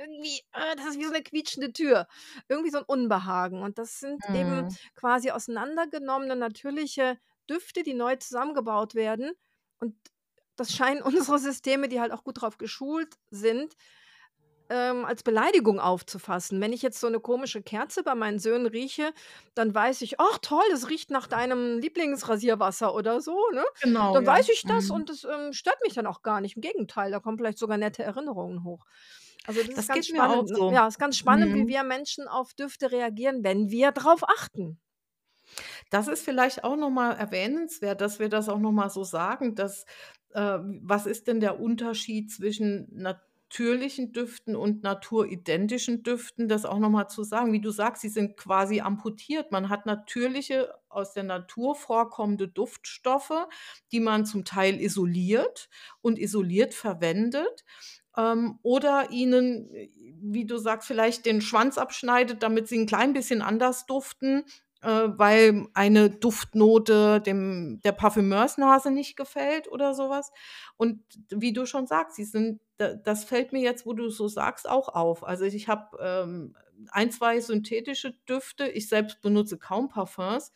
irgendwie, äh, das ist wie so 'ne quietschende Tür.“ Irgendwie so 'n Unbehagen. Und das sind eben Mhm. quasi auseinandergenommene natürliche Düfte, die neu zusammengebaut werden. Und das scheinen unsere Systeme, die halt auch gut drauf geschult sind, ähm, als Beleidigung aufzufassen. Wenn ich jetzt so 'ne komische Kerze bei meinen Söhnen rieche, dann weiß ich: „Ach toll, das riecht nach deinem Lieblingsrasierwasser“ oder so, ne? Genau, Dann weiß ja. ich das Mhm. und das, ähm, stört mich dann auch gar nicht. Im Gegenteil, da kommen vielleicht sogar nette Erinnerungen hoch. Also, das ist Das ganz mir auch spannend, ne? so. Ja, ist ganz spannend, wie Mhm. wir Menschen auf Düfte reagieren, wenn wir drauf achten. Das ist vielleicht auch noch mal erwähnenswert, dass wir das auch noch mal so sagen, dass äh, was ist denn der Unterschied zwischen natürlichen Düften und naturidentischen Düften, das auch noch mal zu sagen. Wie du sagst, sie sind quasi amputiert. Man hat natürliche, aus der Natur vorkommende Duftstoffe, die man zum Teil isoliert und isoliert verwendet, ähm, oder ihnen, wie du sagst, vielleicht den Schwanz abschneidet, damit sie 'n klein bisschen anders duften, äh, weil eine Duftnote dem der Parfümeursnase nicht gefällt oder so was. Und wie du schon sagst, sie sind da das fällt mir jetzt, wo du so sagst, auch auf. Also, ich habe, ähm, 1, 2 synthetische Düfte. Ich selbst benutze kaum Parfums,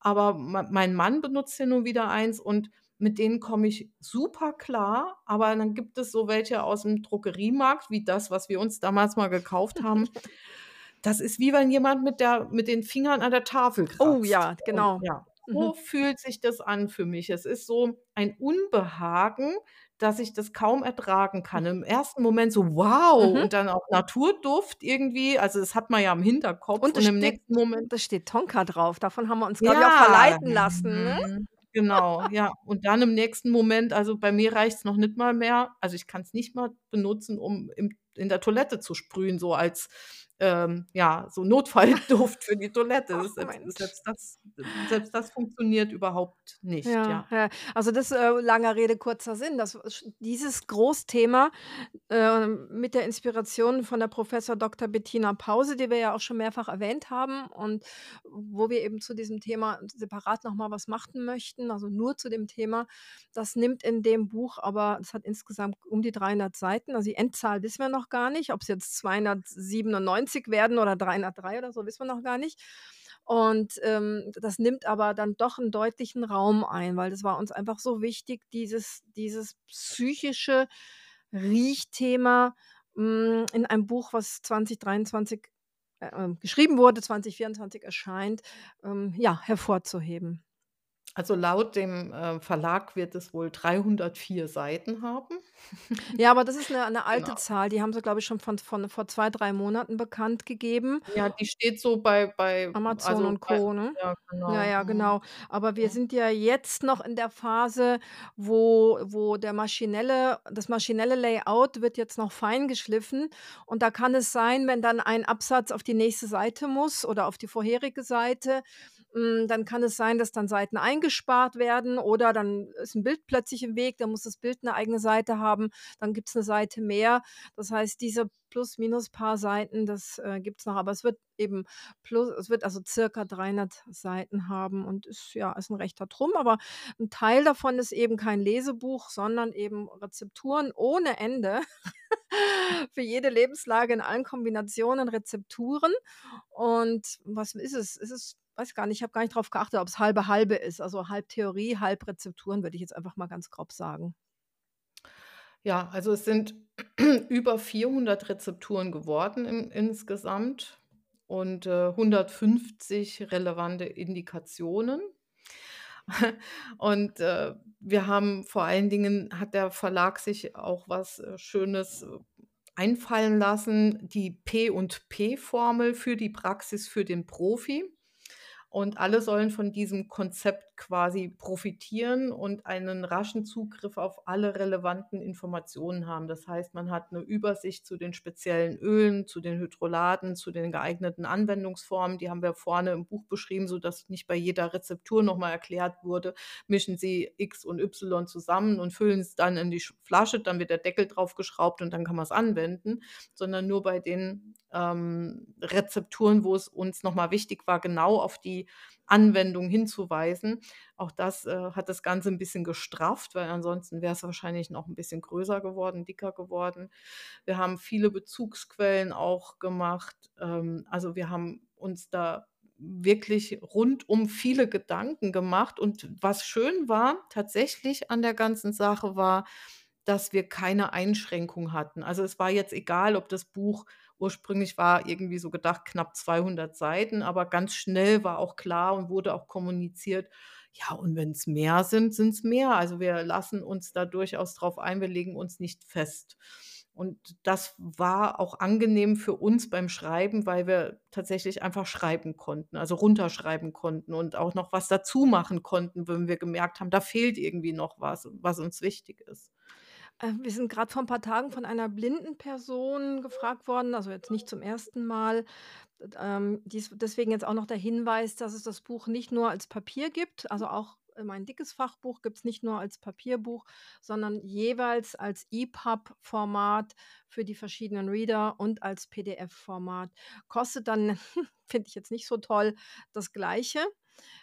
aber mei mein Mann benutzt hin und wieder eins und mit denen komme ich super klar. Aber dann gibt es so welche aus'm Drogeriemarkt, wie das, was wir uns damals mal gekauft haben. Das ist wie wenn jemand mit der mit den Fingern an der Tafel Oh kratzt. ja, Und genau. ja, Mhm. so fühlt sich das an für mich. Es ist so ein Unbehagen, dass ich das kaum ertragen kann. Im ersten Moment so: „Wow!“ Mhm. und dann auch Naturduft irgendwie. Also, das hat man ja im Hinterkopf Und und es im steht nächsten Moment da steht Tonka drauf. Davon haben wir uns, glaube ich, auch Ja, verleiten lassen, ne? mhm, genau, ja. Und dann im nächsten Moment also, bei mir reicht's noch nicht mal mehr also, ich kann's nicht mal benutzen, um im in der Toilette zu sprühen, so als, ähm, ja, so Notfallduft für die Toilette. Ach Selbst selbst das selbst das funktioniert überhaupt nicht, Ja, ja. ja. Also, das, äh langer Rede, kurzer Sinn. Das dieses Großthema, ähm, mit der Inspiration von der Professor Doktor Bettina Pause, die wir ja auch schon mehrfach erwähnt haben und wo wir eben zu diesem Thema separat noch mal was machen möchten, also, nur zu dem Thema. Das nimmt in dem Buch aber es hat insgesamt um die 300 Seiten. Also, die Endzahl wissen wir noch gar nicht. Ob's jetzt 297 werden oder 303 oder so, wissen wir noch gar nicht. Und, ähm, das nimmt aber dann doch 'n deutlichen Raum ein, weil das war uns einfach so wichtig, dieses dieses psychische Riechthema, hm, in einem Buch, was 2023, äh, ähm, geschrieben wurde, 2024 erscheint, ähm, ja, hervorzuheben. Also, laut dem, äh, Verlag wird es wohl 304 Seiten haben. Ja, aber das ist 'ne 'ne alte Genau. Zahl, die haben sie, glaube ich, schon von von vor 2, 3 Monaten bekannt gegeben. Ja, die steht so bei bei Amazon also, und bei Co., ne? ja, Ja, genau. ja, Mhm. genau. Aber wir Mhm. sind ja jetzt noch in der Phase, wo wo der maschinelle das maschinelle Layout wird jetzt noch fein geschliffen und da kann es sein, wenn dann ein Absatz auf die nächste Seite muss oder auf die vorherige Seite, dann kann es sein, dass dann Seiten eingespart werden oder dann ist 'n Bild plötzlich im Weg, dann muss das Bild 'ne eigene Seite haben, dann gibt's 'ne Seite mehr. Das heißt, diese plus minus paar Seiten, das, äh, gibt's noch, aber es wird eben plu es wird also circa 300 Seiten haben und ist ja, ist 'n rechter Trumm, aber 'n Teil davon ist eben kein Lesebuch, sondern eben Rezepturen ohne Ende für jede Lebenslage in allen Kombinationen Rezepturen. Und was ist es? Es ist weiß gar nicht, ich habe gar nicht drauf geachtet, ob's halbe halbe ist, also halb Theorie, halb Rezepturen, würde ich jetzt einfach mal ganz grob sagen. Ja, also, es sind über 400 Rezepturen geworden in insgesamt und, äh, 150 relevante Indikationen. Und, äh, wir haben vor allen Dingen hat der Verlag sich auch was, äh, Schönes, äh, einfallen lassen, die P&P-Formel für die Praxis für den Profi. Und alle sollen von diesem Konzept quasi profitieren und einen raschen Zugriff auf alle relevanten Informationen haben. Das heißt, man hat 'ne Übersicht zu den speziellen Ölen, zu den Hydrolaten, zu den geeigneten Anwendungsformen. Die haben wir vorne im Buch beschrieben, sodass nicht bei jeder Rezeptur noch mal erklärt wurde: „Mischen Sie X und Y zusammen und füllen's dann in die Sch Flasche, dann wird der Deckel draufgeschraubt und dann kann man's anwenden.“ Sondern nur bei den, ähm, Rezepturen, wo es uns noch mal wichtig war, genau auf die Anwendung hinzuweisen. Auch das, äh, hat das Ganze 'n bisschen gestrafft, weil ansonsten wär's wahrscheinlich noch 'n bisschen größer geworden, dicker geworden. Wir haben viele Bezugsquellen auch gemacht. Ähm, also, wir haben uns da wirklich rundum viele Gedanken gemacht. Und was schön war tatsächlich an der ganzen Sache war, dass wir keine Einschränkung hatten. Also, es war jetzt egal, ob das Buch ursprünglich war irgendwie so gedacht knapp 200 Seiten, aber ganz schnell war auch klar und wurde auch kommuniziert: „Ja, und wenn's mehr sind, sind's mehr.“ Also, wir lassen uns da durchaus drauf ein, wir legen uns nicht fest. Und das war auch angenehm für uns beim Schreiben, weil wir tatsächlich einfach schreiben konnten, also, runterschreiben konnten und auch noch was dazu machen konnten, wenn wir gemerkt haben, da fehlt irgendwie noch was, was uns wichtig ist. Äh, wir sind grad vor 'n paar Tagen von einer blinden Person gefragt worden, also, jetzt nicht zum 1. Mal. Ähm, dies deswegen jetzt auch noch der Hinweis, dass es das Buch nicht nur als Papier gibt, also, auch mein dickes Fachbuch gibt's nicht nur als Papierbuch, sondern jeweils als EPUB-Format für die verschiedenen Reader und als PDF-Format. Kostet dann, finde ich jetzt nicht so toll, das Gleiche.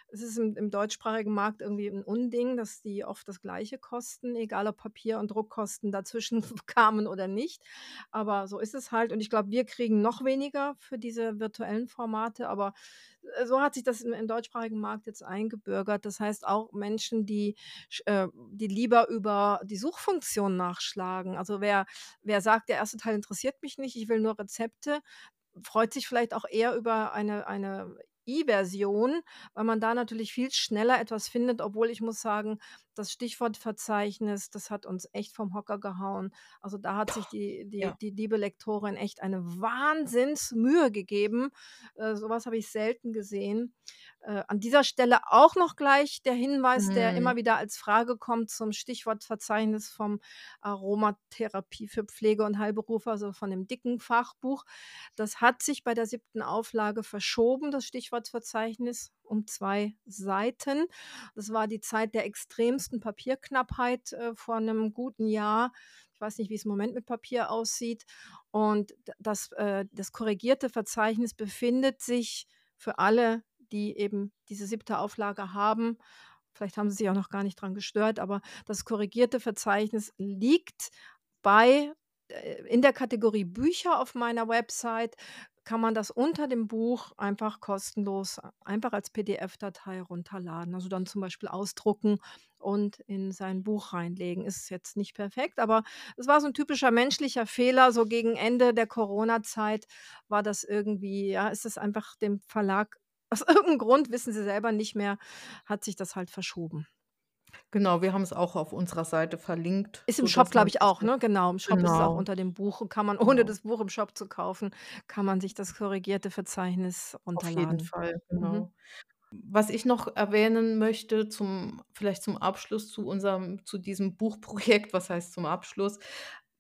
Es ist im im deutschsprachigen Markt irgendwie 'n Unding, dass die oft das Gleiche kosten, egal ob Papier und Druckkosten dazwischen kamen oder nicht. Aber so ist es halt und ich glaube, wir kriegen noch weniger für diese virtuellen Formate, aber, äh, so hat sich das im im deutschsprachigen Markt jetzt eingebürgert. Das heißt auch Menschen, die äh, die lieber über die Suchfunktion nachschlagen. Also, wer wer sagt: „Der 1. Teil interessiert mich nicht, ich will nur Rezepte“, freut sich vielleicht auch eher über eine eine E-Version, weil man da natürlich viel schneller etwas findet, obwohl ich muss sagen, das Stichwortverzeichnis, das hat uns echt vom Hocker gehauen. Also, da hat sich die die Ja. die liebe Lektorin echt eine Wahnsinnsmühe gegeben. Äh, so was habe ich selten gesehen. Äh, an dieser Stelle auch noch gleich der Hinweis, der immer Mhm. wieder als Frage kommt zum Stichwortverzeichnis vom Aromatherapie für Pflege und Heilberufe, also, von dem dicken Fachbuch. Das hat sich bei der 7. Auflage verschoben, das Stichwortverzeichnis um 2 Seiten. Das war die Zeit der extremsten Papierknappheit, äh, vor 'nem guten Jahr. Ich weiß nicht, wie's im Moment mit Papier aussieht. Und das äh, das korrigierte Verzeichnis befindet sich für alle, die eben diese 7. Auflage haben. Vielleicht haben sie sich auch noch gar nicht dran gestört, aber das korrigierte Verzeichnis liegt bei äh, in der Kategorie Bücher auf meiner Website kann man das unter dem Buch einfach kostenlos einfach als PDF-Datei runterladen. Also, dann zum Beispiel ausdrucken und in sein Buch reinlegen. Ist jetzt nicht perfekt, aber es war so 'n typischer menschlicher Fehler. So gegen Ende der Corona-Zeit war das irgendwie ja, ist das einfach dem Verlag aus irgendeinem Grund, wissen sie selber nicht mehr, hat sich das halt verschoben. Genau, wir haben es auch auf unserer Seite verlinkt, Ist im Shop, sodass man glaube ich, auch, ne? Genau, im Shop ist es auch genau, unter dem Buch und kann man, ohne genau. das Buch im Shop zu kaufen kann man sich das korrigierte Verzeichnis Auf jeden runterladen. Fall, Mhm. genau. Was ich noch erwähnen möchte zum vielleicht zum Abschluss zu unserem zu diesem Buchprojekt was heißt zum Abschluss?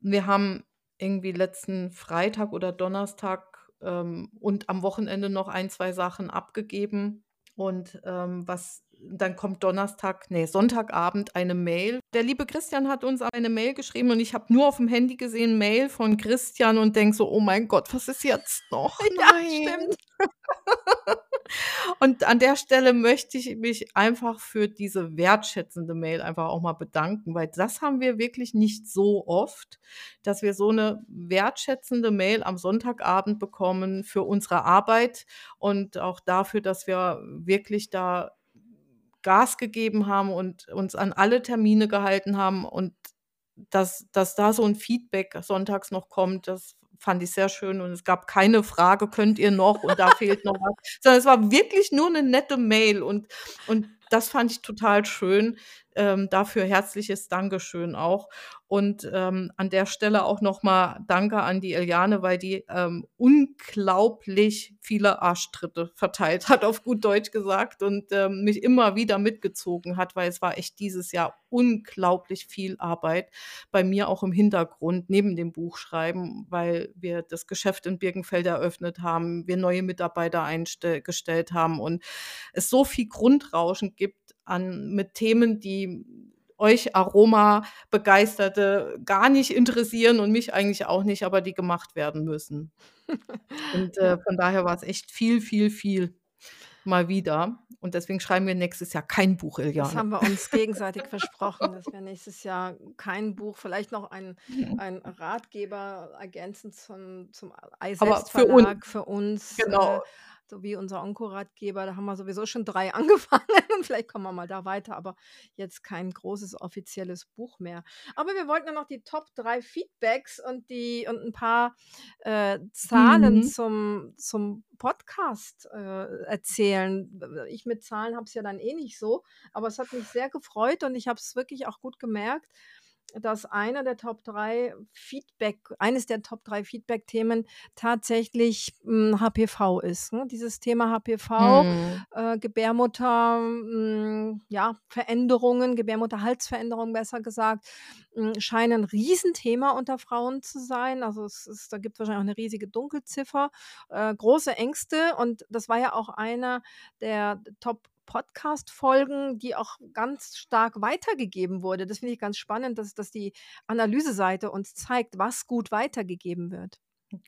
Wir haben irgendwie letzten Freitag oder Donnerstag, ähm, und am Wochenende noch ein, 2 Sachen abgegeben und, ähm, was dann kommt Donnerstag ne, Sonntagabend eine Mail. Der liebe Christian hat uns eine Mail geschrieben und ich habe nur auf'm Handy gesehen, Mail von Christian und denke so: „Oh mein Gott, was ist jetzt noch? Ja, Nein.“ stimmt. Und an der Stelle möchte ich mich einfach für diese wertschätzende Mail einfach auch mal bedanken, weil das haben wir wirklich nicht so oft, dass wir so 'ne wertschätzende Mail am Sonntagabend bekommen für unsere Arbeit und auch dafür, dass wir wirklich da Gas gegeben haben und uns an alle Termine gehalten haben und dass dass da so 'n Feedback sonntags noch kommt, das fand ich sehr schön und es gab keine Frage: „Könnt ihr noch und da fehlt noch was“, sondern es war wirklich nur 'ne nette Mail und und das fand ich total schön. Ähm, dafür herzliches Dankeschön auch. Und, ähm, an der Stelle auch noch mal Danke an die Eliane, weil die, ähm, unglaublich viele Arschtritte verteilt hat, auf gut Deutsch gesagt und, ähm, mich immer wieder mitgezogen hat, weil es war echt dieses Jahr unglaublich viel Arbeit bei mir auch im Hintergrund neben dem Buchschreiben, weil wir das Geschäft in Birkenfeld eröffnet haben, wir neue Mitarbeiter einstell gestellt haben und es so viel Grundrauschen gibt an mit Themen, die euch Aromabegeisterte gar nicht interessieren und mich eigentlich auch nicht, aber die gemacht werden müssen. Und, äh, von daher war's echt viel, viel, viel mal wieder. Und deswegen schreiben wir nächstes Jahr kein Buch, Das Eliane. haben wir uns gegenseitig versprochen, dass wir nächstes Jahr kein Buch vielleicht noch ein ein Ratgeber ergänzend zum zum Ei Aber für uns. Für uns, äh, Genau. So wie unser Onko-Ratgeber. Da haben wir sowieso schon 3 angefangen. Vielleicht kommen wir mal da weiter, aber jetzt kein großes offizielles Buch mehr. Aber wir wollten ja noch die Top 3 Feedbacks und die und 'n paar, äh, Zahlen Mhm. zum zum Podcast, äh, erzählen. Ich mit Zahlen habe es ja dann eh nicht so, aber es hat mich sehr gefreut und ich habe es wirklich auch gut gemerkt, dass einer der Top 3 Feedback eines der Top 3 Feedback-Themen tatsächlich, hm, HPV ist, ne? Dieses Thema HPV, Mhm. äh, Gebärmutter hm, ja, Veränderungen, Gebärmutterhalsveränderungen besser gesagt, hm, scheinen 'n Riesenthema unter Frauen zu sein. Also, es ist da gibt's wahrscheinlich auch 'ne riesige Dunkelziffer, äh, große Ängste und das war ja auch einer der Top-Podcast-Folgen, die auch ganz stark weitergegeben wurde. Das finde ich ganz spannend, dass dass die Analyseseite uns zeigt, was gut weitergegeben wird.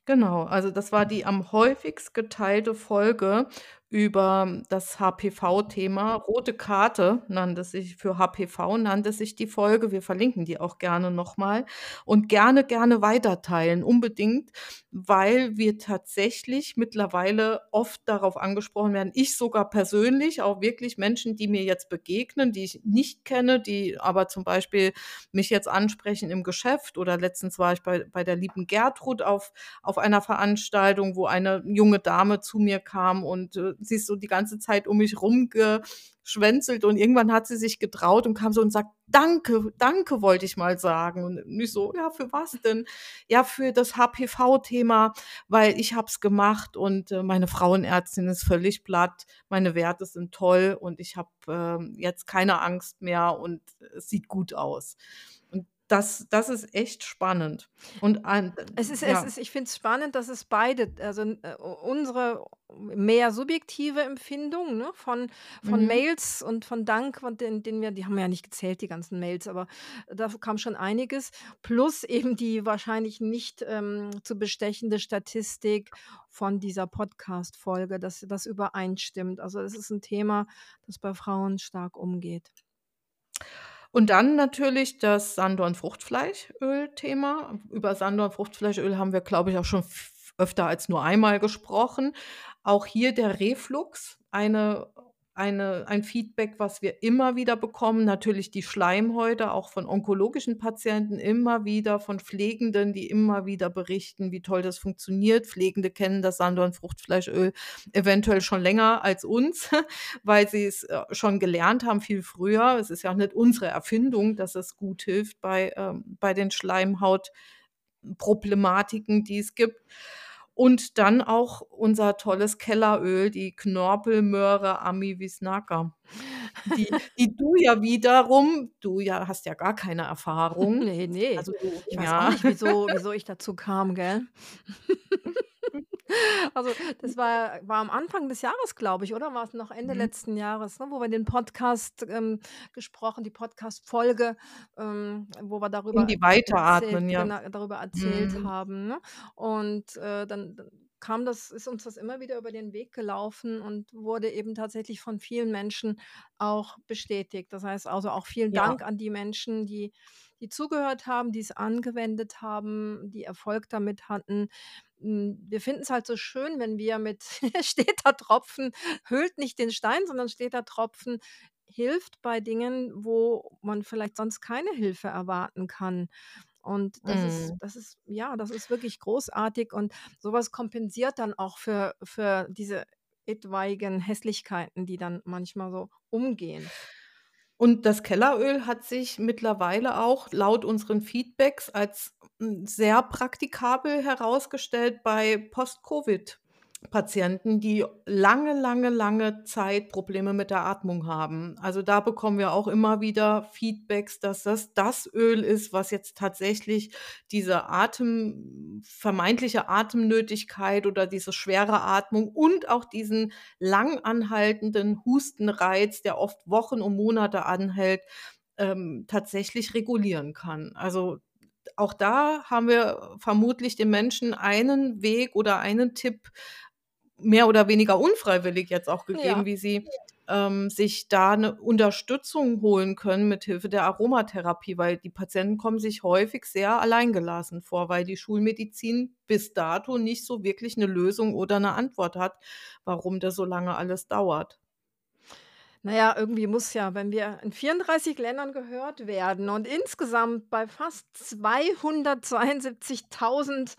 Genau, also das war die am häufigst geteilte Folge über das HPV-Thema. Rote Karte nannte sich für HPV nannte sich die Folge. Wir verlinken die auch gerne noch mal und gerne, gerne weiterteilen, unbedingt, weil wir tatsächlich mittlerweile oft darauf angesprochen werden. Ich sogar persönlich, auch wirklich Menschen, die mir jetzt begegnen, die ich nicht kenne, die aber zum Beispiel mich jetzt ansprechen im Geschäft oder letztens war ich bei bei der lieben Gertrud auf auf einer Veranstaltung, wo eine junge Dame zu mir kam und, äh, sie ist so die ganze Zeit um mich rumgeschwänzelt und irgendwann hat sie sich getraut und kam so und sagt: „Danke, danke wollte ich mal sagen.“ Und ich so: „Ja, für was denn?“ „Ja, für das HPV-Thema, weil ich es gemacht und, äh, meine Frauenärztin ist völlig platt. Meine Werte sind toll und ich habe, ähm, jetzt keine Angst mehr und es sieht gut aus.“ Und das das ist echt spannend. Und ein Es ist es ja. ist ich finde es spannend, dass es beide also, äh, unsere mehr subjektive Empfindung, ne, von von Mhm. Mails und von Dank und den den wir die haben wir ja nicht gezählt, die ganzen Mails, aber da kam schon einiges, plus eben die wahrscheinlich nicht, ähm, zu bestechende Statistik von dieser Podcast-Folge, dass das übereinstimmt. Also, es ist 'n Thema, das bei Frauen stark umgeht. Und dann natürlich das Sanddorn-Fruchtfleischöl-Thema. Über Sanddorn-Fruchtfleischöl haben wir, glaube ich, auch schon öfter als nur einmal gesprochen. Auch hier der Reflux, eine eine ein Feedback, was wir immer wieder bekommen. Natürlich die Schleimhäute, auch von onkologischen Patienten, immer wieder von Pflegenden, die immer wieder berichten, wie toll das funktioniert. Pflegende kennen das Sanddorn-Fruchtfleischöl eventuell schon länger als uns, weil sie es äh, schon gelernt haben, viel früher. Es ist ja nicht unsere Erfindung, dass es gut hilft bei, ähm, bei den Schleimhautproblematiken, die es gibt. Und dann auch unser tolles Kelleröl, die Knorpelmöhre Amivisnaca. Die die du ja wiederum du ja hast ja gar keine Erfahrung. Ne, ne. Also Ich weiß auch ja. nicht, wieso wieso ich dazu kam, gell? Also, das war war am Anfang des Jahres, glaube ich, oder war's noch Ende Mhm. letzten Jahres, ne, wo wir den Podcast, ähm, gesprochen die Podcast-Folge, ähm, wo wir In darüber die erzählt ja. gena darüber erzählt Mhm. haben, ne? Und, äh, dann kam das ist uns das immer wieder über den Weg gelaufen und wurde eben tatsächlich von vielen Menschen auch bestätigt. Das heißt also auch vielen Ja. Dank an die Menschen, die die zugehört haben, die's angewendet haben, die Erfolg damit hatten. Hm, wir finden's halt so schön, wenn wir mit steter Tropfen höhlt nicht den Stein, sondern steter Tropfen hilft bei Dingen, wo man vielleicht sonst keine Hilfe erwarten kann. Und das ist Mhm. das ist ja, das ist wirklich großartig und so was kompensiert dann auch für für diese etwaigen Hässlichkeiten, die dann manchmal so umgehen. Und das Kelleröl hat sich mittlerweile auch laut unseren Feedbacks als, hm, sehr praktikabel herausgestellt bei Post-Covid-Patienten, die lange, lange, lange Zeit Probleme mit der Atmung haben. Also, da bekommen wir auch immer wieder Feedbacks, dass das das Öl ist, was jetzt tatsächlich diese Atem vermeintliche Atemnötigkeit oder diese schwere Atmung und auch diesen lang anhaltenden Hustenreiz, der oft Wochen und Monate anhält, ähm, tatsächlich regulieren kann. Also, auch da haben wir vermutlich den Menschen einen Weg oder einen Tipp mehr oder weniger unfreiwillig jetzt auch gegeben, Ja. wie sie, ähm, sich da 'ne Unterstützung holen können mit Hilfe der Aromatherapie, weil die Patienten kommen sich häufig sehr alleingelassen vor, weil die Schulmedizin bis dato nicht so wirklich 'ne Lösung oder 'ne Antwort hat, warum das so lange alles dauert. Na ja, irgendwie muss ja, wenn wir in 34 Ländern gehört werden und insgesamt bei fast 272.000,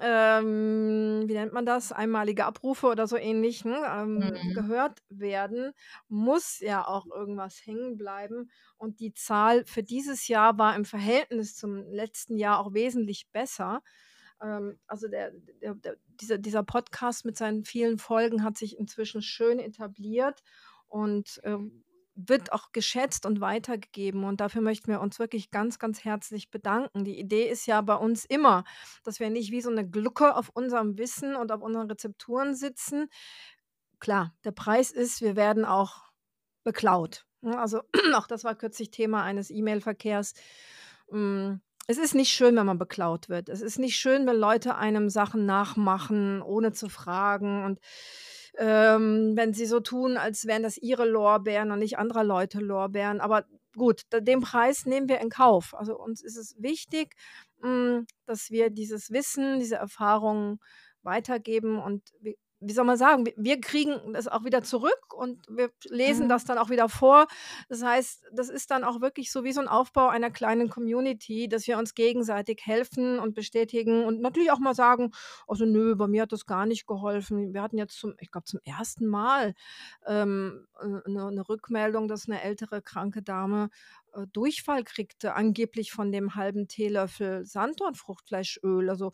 ähm, wie nennt man das, einmalige Abrufe oder so ähnlich, ne, ähm, Mhm. gehört werden, muss ja auch irgendwas hängen bleiben. Und die Zahl für dieses Jahr war im Verhältnis zum letzten Jahr auch wesentlich besser. Ähm, also der der der dieser dieser Podcast mit seinen vielen Folgen hat sich inzwischen schön etabliert und, ähm, wird auch geschätzt und weitergegeben. Und dafür möchten wir uns wirklich ganz, ganz herzlich bedanken. Die Idee ist ja bei uns immer, dass wir nicht wie so 'ne Glucke auf unserem Wissen und auf unseren Rezepturen sitzen. Klar, der Preis ist, wir werden auch beklaut, ne? Also, auch das war kürzlich Thema eines E-Mail-Verkehrs. Hm, es ist nicht schön, wenn man beklaut wird. Es ist nicht schön, wenn Leute einem Sachen nachmachen, ohne zu fragen und, ähm, wenn sie so tun, als wären das ihre Lorbeeren und nicht anderer Leute Lorbeeren. Aber gut, den Preis nehmen wir in Kauf. Also, uns ist es wichtig, hm, dass wir dieses Wissen, diese Erfahrungen weitergeben und wie soll man sagen, wir kriegen es auch wieder zurück und wir lesen Mhm. das dann auch wieder vor. Das heißt, das ist dann auch wirklich so wie so 'n Aufbau einer kleinen Community, dass wir uns gegenseitig helfen und bestätigen und natürlich auch mal sagen: „Also, nö, bei mir hat das gar nicht geholfen.“ Wir hatten jetzt zum ich glaube, zum 1. Mal, ähm, äh, 'ne 'ne Rückmeldung, dass 'ne ältere kranke Dame, äh, Durchfall kriegte, angeblich von dem halben Teelöffel Sanddornfruchtfleischöl. Also,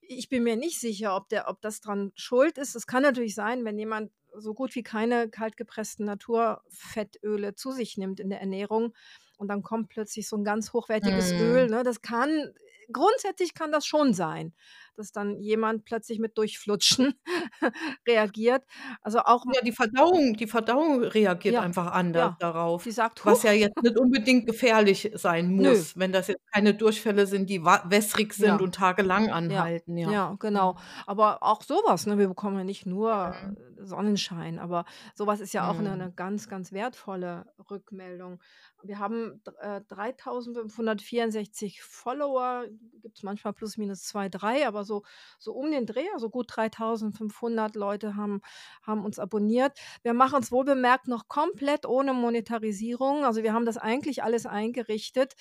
ich bin mir nicht sicher, ob der ob das dran schuld ist. Es kann natürlich sein, wenn jemand so gut wie keine kaltgepressten Naturfettöle zu sich nimmt in der Ernährung und dann kommt plötzlich so 'n ganz hochwertiges Öl, Mhm. ne? Das kann grundsätzlich kann das schon sein, dass dann jemand plötzlich mit Durchflutschen reagiert. Also, auch Ja, die Verdauung die Verdauung reagiert Ja, einfach anders ja. darauf, Die sagt: was ja jetzt nicht unbedingt gefährlich sein Nö. muss, wenn das jetzt keine Durchfälle sind, die wässrig sind Ja. und tagelang anhalten, ja. genau. Mhm. Aber auch so was, ne? Wir bekommen ja nicht nur Mhm. Sonnenschein, aber so was ist ja auch Mhm. 'ne ganz, ganz wertvolle Rückmeldung. Wir haben äh, 3.564 Follower, gibt's manchmal plus minus 2, 3, aber aber so so um den Dreh, also gut 3.500 Leute haben haben uns abonniert. Wir machen es wohlbemerkt noch komplett ohne Monetarisierung. Also, wir haben das eigentlich alles eingerichtet.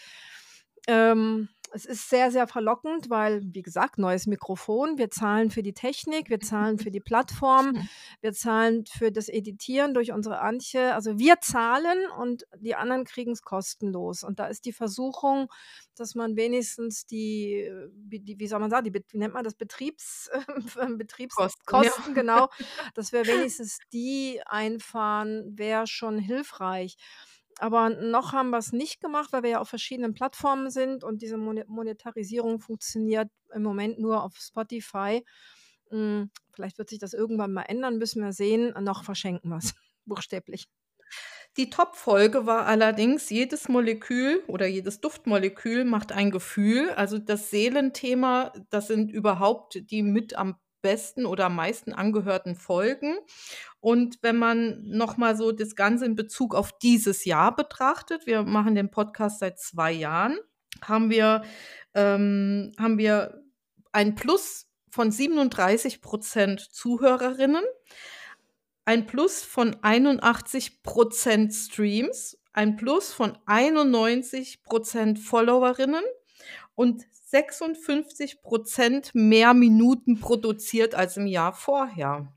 Ähm, es ist sehr, sehr verlockend, weil, wie gesagt, neues Mikrofon. Wir zahlen für die Technik, wir zahlen für die Plattform, wir zahlen für das Editieren durch unsere Antje. Also wir zahlen und die anderen kriegen es kostenlos. Und da ist die Versuchung, dass man wenigstens die, die wie soll man sagen, die, wie nennt man das, Betriebs, Betriebskosten, Kosten, ja. genau, dass wir wenigstens die einfahren, wäre schon hilfreich. Aber noch haben wir es nicht gemacht, weil wir ja auf verschiedenen Plattformen sind und diese Monetarisierung funktioniert im Moment nur auf Spotify. Hm, vielleicht wird sich das irgendwann mal ändern, müssen wir sehen. Noch verschenken wir es, buchstäblich. Die Top-Folge war allerdings, jedes Molekül oder jedes Duftmolekül macht ein Gefühl. Also das Seelenthema, das sind überhaupt die mit am besten oder am meisten angehörten Folgen. Und wenn man nochmal so das Ganze in Bezug auf dieses Jahr betrachtet, wir machen den Podcast seit zwei Jahren, haben wir, ähm, haben wir ein Plus von 37 Prozent Zuhörerinnen, ein Plus von 81 Prozent Streams, ein Plus von 91 Prozent Followerinnen und 56 Prozent mehr Minuten produziert als im Jahr vorher.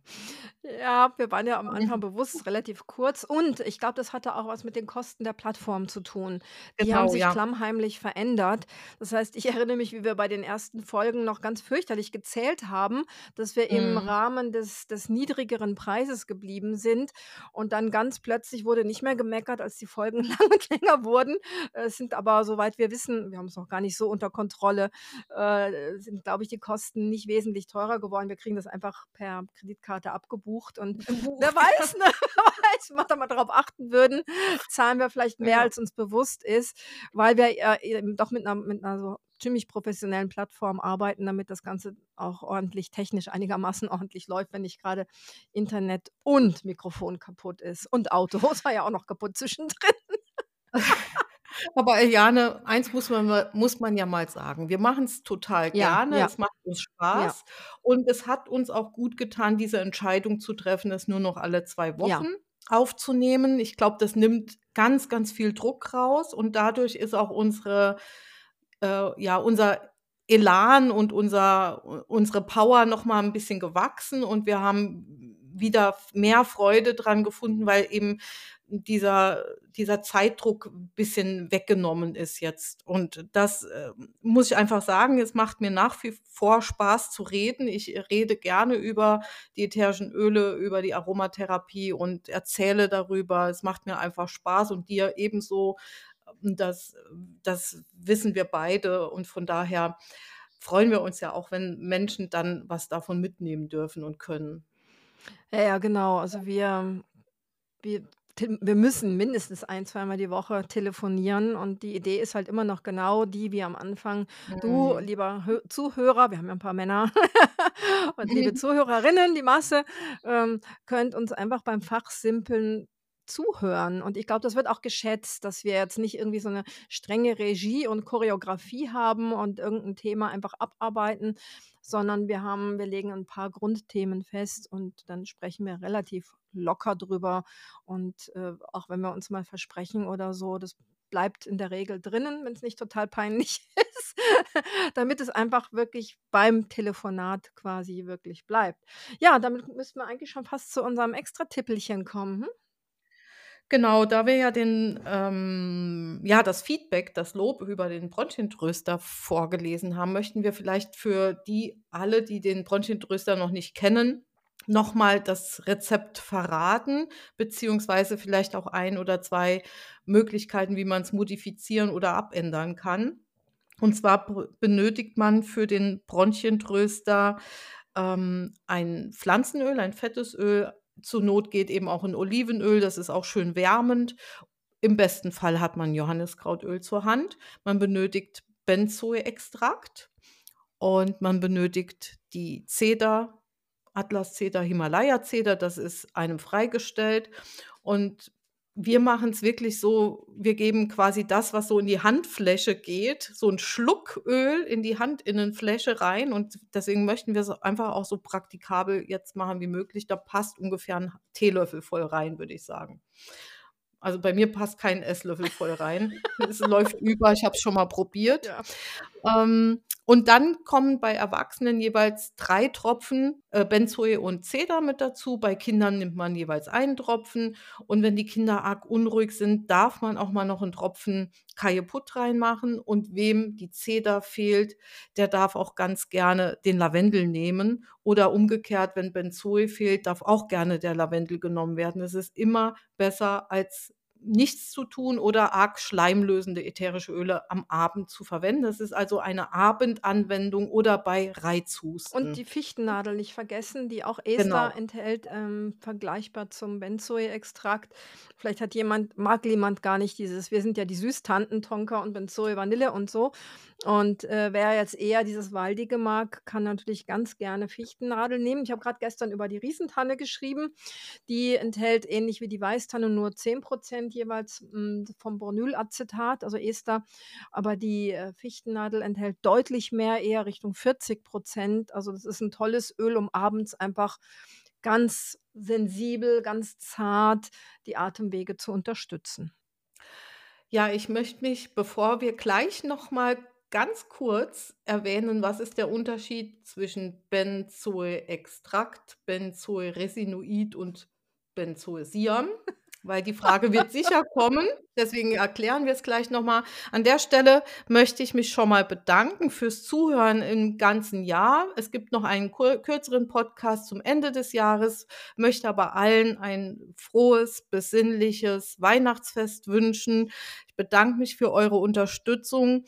Ja, wir waren ja am Anfang bewusst relativ kurz und ich glaube, das hatte auch was mit den Kosten der Plattform zu tun. Die haben Genau, sich ja. klammheimlich verändert. Das heißt, ich erinnere mich, wie wir bei den ersten Folgen noch ganz fürchterlich gezählt haben, dass wir im Mhm. Rahmen des des niedrigeren Preises geblieben sind und dann ganz plötzlich wurde nicht mehr gemeckert, als die Folgen lang und länger wurden. Es sind aber, soweit wir wissen wir haben es noch gar nicht so unter Kontrolle, äh, sind, glaube ich, die Kosten nicht wesentlich teurer geworden. Wir kriegen das einfach per Kreditkarte abgebucht und wer Gebucht, weiß, ne, wer weiß, wenn wir da mal drauf achten würden, zahlen wir vielleicht mehr, Ja. als uns bewusst ist, weil wir ja eben doch mit 'ner mit 'ner so ziemlich professionellen Plattform arbeiten, damit das Ganze auch ordentlich technisch einigermaßen ordentlich läuft, wenn nicht grade Internet und Mikrofon kaputt ist und Auto. War ja auch noch kaputt zwischendrin. Aber Eliane, eins muss man mal muss man ja mal sagen. Wir machen's total Ja, gerne. ja. Es macht uns Ja. Spaß und es hat uns auch gut getan, diese Entscheidung zu treffen, es nur noch alle 2 Ja. Wochen aufzunehmen. Ich glaube, das nimmt ganz, ganz viel Druck raus und dadurch ist auch unsere äh, ja, unser Elan und unser u unsere Power noch mal 'n bisschen gewachsen und wir haben wieder mehr Freude dran gefunden, weil eben dieser dieser Zeitdruck 'n bisschen weggenommen ist jetzt. Und das, ähm, muss ich einfach sagen, es macht mir nach wie vor Spaß zu reden. Ich rede gerne über die ätherischen Öle, über die Aromatherapie und erzähle darüber. Es macht mir einfach Spaß und dir ebenso. Das das wissen wir beide und von daher freuen wir uns ja auch, wenn Menschen dann was davon mitnehmen dürfen und können. Ja, ja, genau. Also wir wir wir müssen mindestens ein zweimal die Woche telefonieren und die Idee ist halt immer noch genau die wie am Anfang. Du, Mhm. lieber Hö Zuhörer wir haben ja 'n paar Männer und liebe Zuhörerinnen, die Masse, ähm, könnt uns einfach beim Fachsimpeln zuhören. Und ich glaube, das wird auch geschätzt, dass wir jetzt nicht irgendwie so 'ne strenge Regie und Choreografie haben und irgend 'n Thema einfach abarbeiten, sondern wir haben wir legen 'n paar Grundthemen fest und dann sprechen wir relativ locker drüber. Und, äh, auch wenn wir uns mal versprechen oder so, das bleibt in der Regel drinnen, wenn's nicht total peinlich ist, damit es einfach wirklich beim Telefonat quasi wirklich bleibt. Ja, damit müssten wir eigentlich schon fast zu unserem Extratippelchen kommen, hm? Genau, da wir ja den ähm, ja, das Feedback, das Lob über den Bronchientröster vorgelesen haben, möchten wir vielleicht für die alle, die den Bronchientröster noch nicht kennen, noch mal das Rezept verraten, beziehungsweise vielleicht auch 1 oder 2 Möglichkeiten, wie man's modifizieren oder abändern kann. Und zwar benötigt man für den Bronchientröster, ähm, ein Pflanzenöl, ein fettes Öl. Zur Not geht eben auch 'n Olivenöl, das ist auch schön wärmend. Im besten Fall hat man Johanniskrautöl zur Hand. Man benötigt Benzoe-Extrakt und man benötigt die Zeder, Atlaszeder, Himalaya-Zeder, das ist einem freigestellt. Und wir machen es wirklich so, wir geben quasi das, was so in die Handfläche geht, so 'n Schluck Öl in die Handinnenfläche rein und deswegen möchten wir's einfach auch so praktikabel jetzt machen wie möglich. Da passt ungefähr 'n Teelöffel voll rein, würde ich sagen. Also, bei mir passt kein Esslöffel voll rein. Es läuft über, ich habe es schon mal probiert. Ja. Ähm, und dann kommen bei Erwachsenen jeweils 3 Tropfen, äh, Benzoe und Zeder mit dazu. Bei Kindern nimmt man jeweils einen Tropfen und wenn die Kinder arg unruhig sind, darf man auch mal noch 'n Tropfen Kajeput reinmachen und wem die Zeder fehlt, der darf auch ganz gerne den Lavendel nehmen oder umgekehrt, wenn Benzoe fehlt, darf auch gerne der Lavendel genommen werden. Es ist immer besser, als nichts zu tun oder arg schleimlösende ätherische Öle am Abend zu verwenden. Das ist also eine Abendanwendung oder bei Und Reizhusten. die Fichtennadel nicht vergessen, die auch Ester Genau. enthält, ähm, vergleichbar zum Benzoe-Extrakt. Vielleicht hat jemand mag jemand gar nicht dieses wir sind ja die Süßtanten, Tonka und Benzoe Vanille und so. Und, äh, wer jetzt eher dieses Waldige mag, kann natürlich ganz gerne Fichtennadel nehmen. Ich habe grad gestern über die Riesentanne geschrieben. Die enthält ähnlich wie die Weißtanne nur 10 jeweils, hm, vom Boronylacetat, also Ester. Aber die, äh, Fichtennadel enthält deutlich mehr, eher Richtung 40% Also, das ist 'n tolles Öl, um abends einfach ganz sensibel, ganz zart die Atemwege zu unterstützen. Ja, ich möchte mich, bevor wir gleich noch mal ganz kurz erwähnen, was ist der Unterschied zwischen Benzoe-Extrakt, Benzoe-Resinoid und Benzoesiam, weil die Frage wird sicher kommen, deswegen erklären wir's gleich noch mal. An der Stelle möchte ich mich schon mal bedanken fürs Zuhören im ganzen Jahr. Es gibt noch einen kürzeren Podcast zum Ende des Jahres, möchte aber allen ein frohes, besinnliches Weihnachtsfest wünschen. Ich bedanke mich für eure Unterstützung,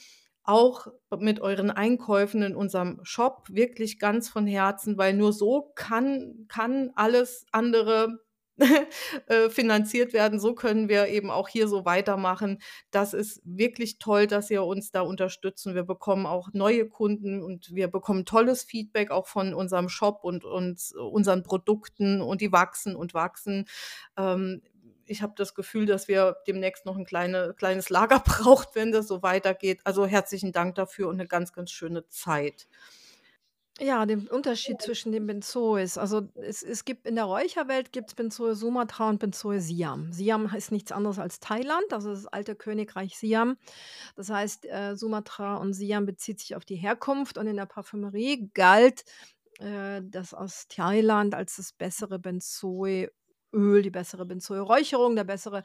auch mit euren Einkäufen in unserem Shop, wirklich ganz von Herzen, weil nur so kann kann alles andere, finanziert werden. So können wir eben auch hier so weitermachen. Das ist wirklich toll, dass ihr uns da unterstützt und wir bekommen auch neue Kunden und wir bekommen tolles Feedback auch von unserem Shop und und unseren Produkten und die wachsen und wachsen. Ähm, ich habe das Gefühl, dass wir demnächst noch 'n kleine kleines Lager braucht, wenn das so weitergeht. Also, herzlichen Dank dafür und 'ne ganz, ganz schöne Zeit. Ja, den Unterschied zwischen den Benzoes. Also, es es gibt in der Räucherwelt gibt's Benzoe Sumatra und Benzoe Siam. Siam heißt nichts anderes als Thailand, also das alte Königreich Siam. Das heißt, äh, Sumatra und Siam bezieht sich auf die Herkunft und in der Parfümerie galt, äh, das aus Thailand als das bessere Benzoe-Öl, die bessere Benzoe-Räucherung, der bessere,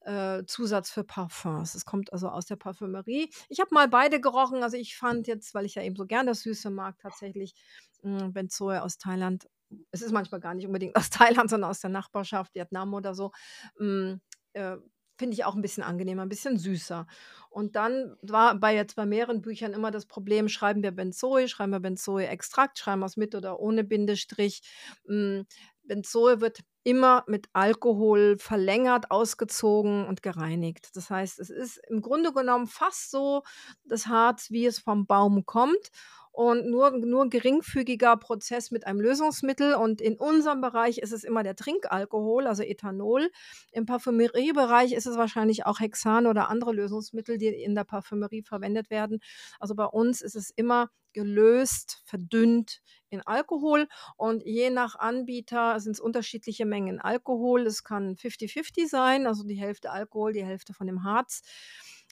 äh, Zusatz für Parfums. Es kommt also aus der Parfümerie. Ich habe mal beide gerochen, also ich fand jetzt, weil ich ja eben so gern das Süße mag, tatsächlich, hm, Benzoe aus Thailand es ist manchmal gar nicht unbedingt aus Thailand, sondern aus der Nachbarschaft, Vietnam oder so, hm, äh, finde ich auch 'n bisschen angenehmer, 'n bisschen süßer. Und dann war bei jetzt bei mehreren Büchern immer das Problem, schreiben wir Benzoe, schreiben wir Benzoe-Extrakt, schreiben wir's mit oder ohne Bindestrich. Hm, Benzoe wird immer mit Alkohol verlängert, ausgezogen und gereinigt. Das heißt, es ist im Grunde genommen fast so das Harz, wie es vom Baum kommt und nur nur geringfügiger Prozess mit einem Lösungsmittel und in unserem Bereich ist es immer der Trinkalkohol, also Ethanol. Im Parfümeriebereich ist es wahrscheinlich auch Hexan oder andere Lösungsmittel, die in der Parfümerie verwendet werden. Also, bei uns ist es immer gelöst, verdünnt in Alkohol und je nach Anbieter sind's unterschiedliche Mengen Alkohol. Es kann fifty-fifty sein, also die Hälfte Alkohol, die Hälfte von dem Harz.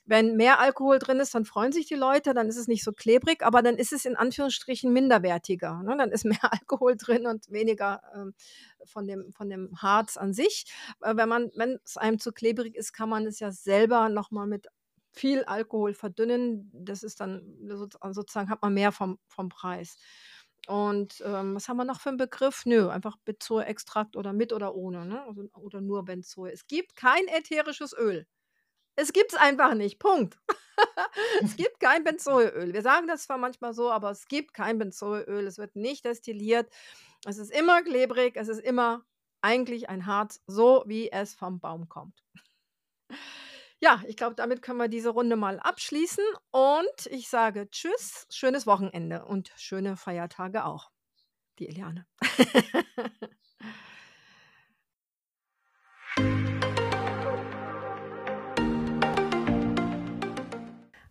Wenn mehr Alkohol drin ist, dann freuen sich die Leute, dann ist es nicht so klebrig, aber dann ist es in Anführungsstrichen minderwertiger, ne? Dann ist mehr Alkohol drin und weniger, ähm, von dem von dem Harz an sich. Äh, wenn wenn's einem zu klebrig ist, kann man es ja selber noch mal mit viel Alkohol verdünnen. Das ist dann sozu sozusagen hat man mehr vom vom Preis. Und, ähm, was haben wir noch für 'n Begriff? Nö, einfach Benzoe-Extrakt oder mit oder ohne, ne? Also oder nur Benzoe. Es gibt kein ätherisches Öl. Es gibt's einfach nicht, Punkt. Es gibt kein Benzoeöl. Wir sagen das zwar manchmal so, aber es gibt kein Benzoeöl. Es wird nicht destilliert. Es ist immer klebrig, es ist immer eigentlich ein Harz, so wie es vom Baum kommt. Ja, ich glaube, damit können wir diese Runde mal abschließen und ich sage tschüss, schönes Wochenende und schöne Feiertage auch. Die Eliane.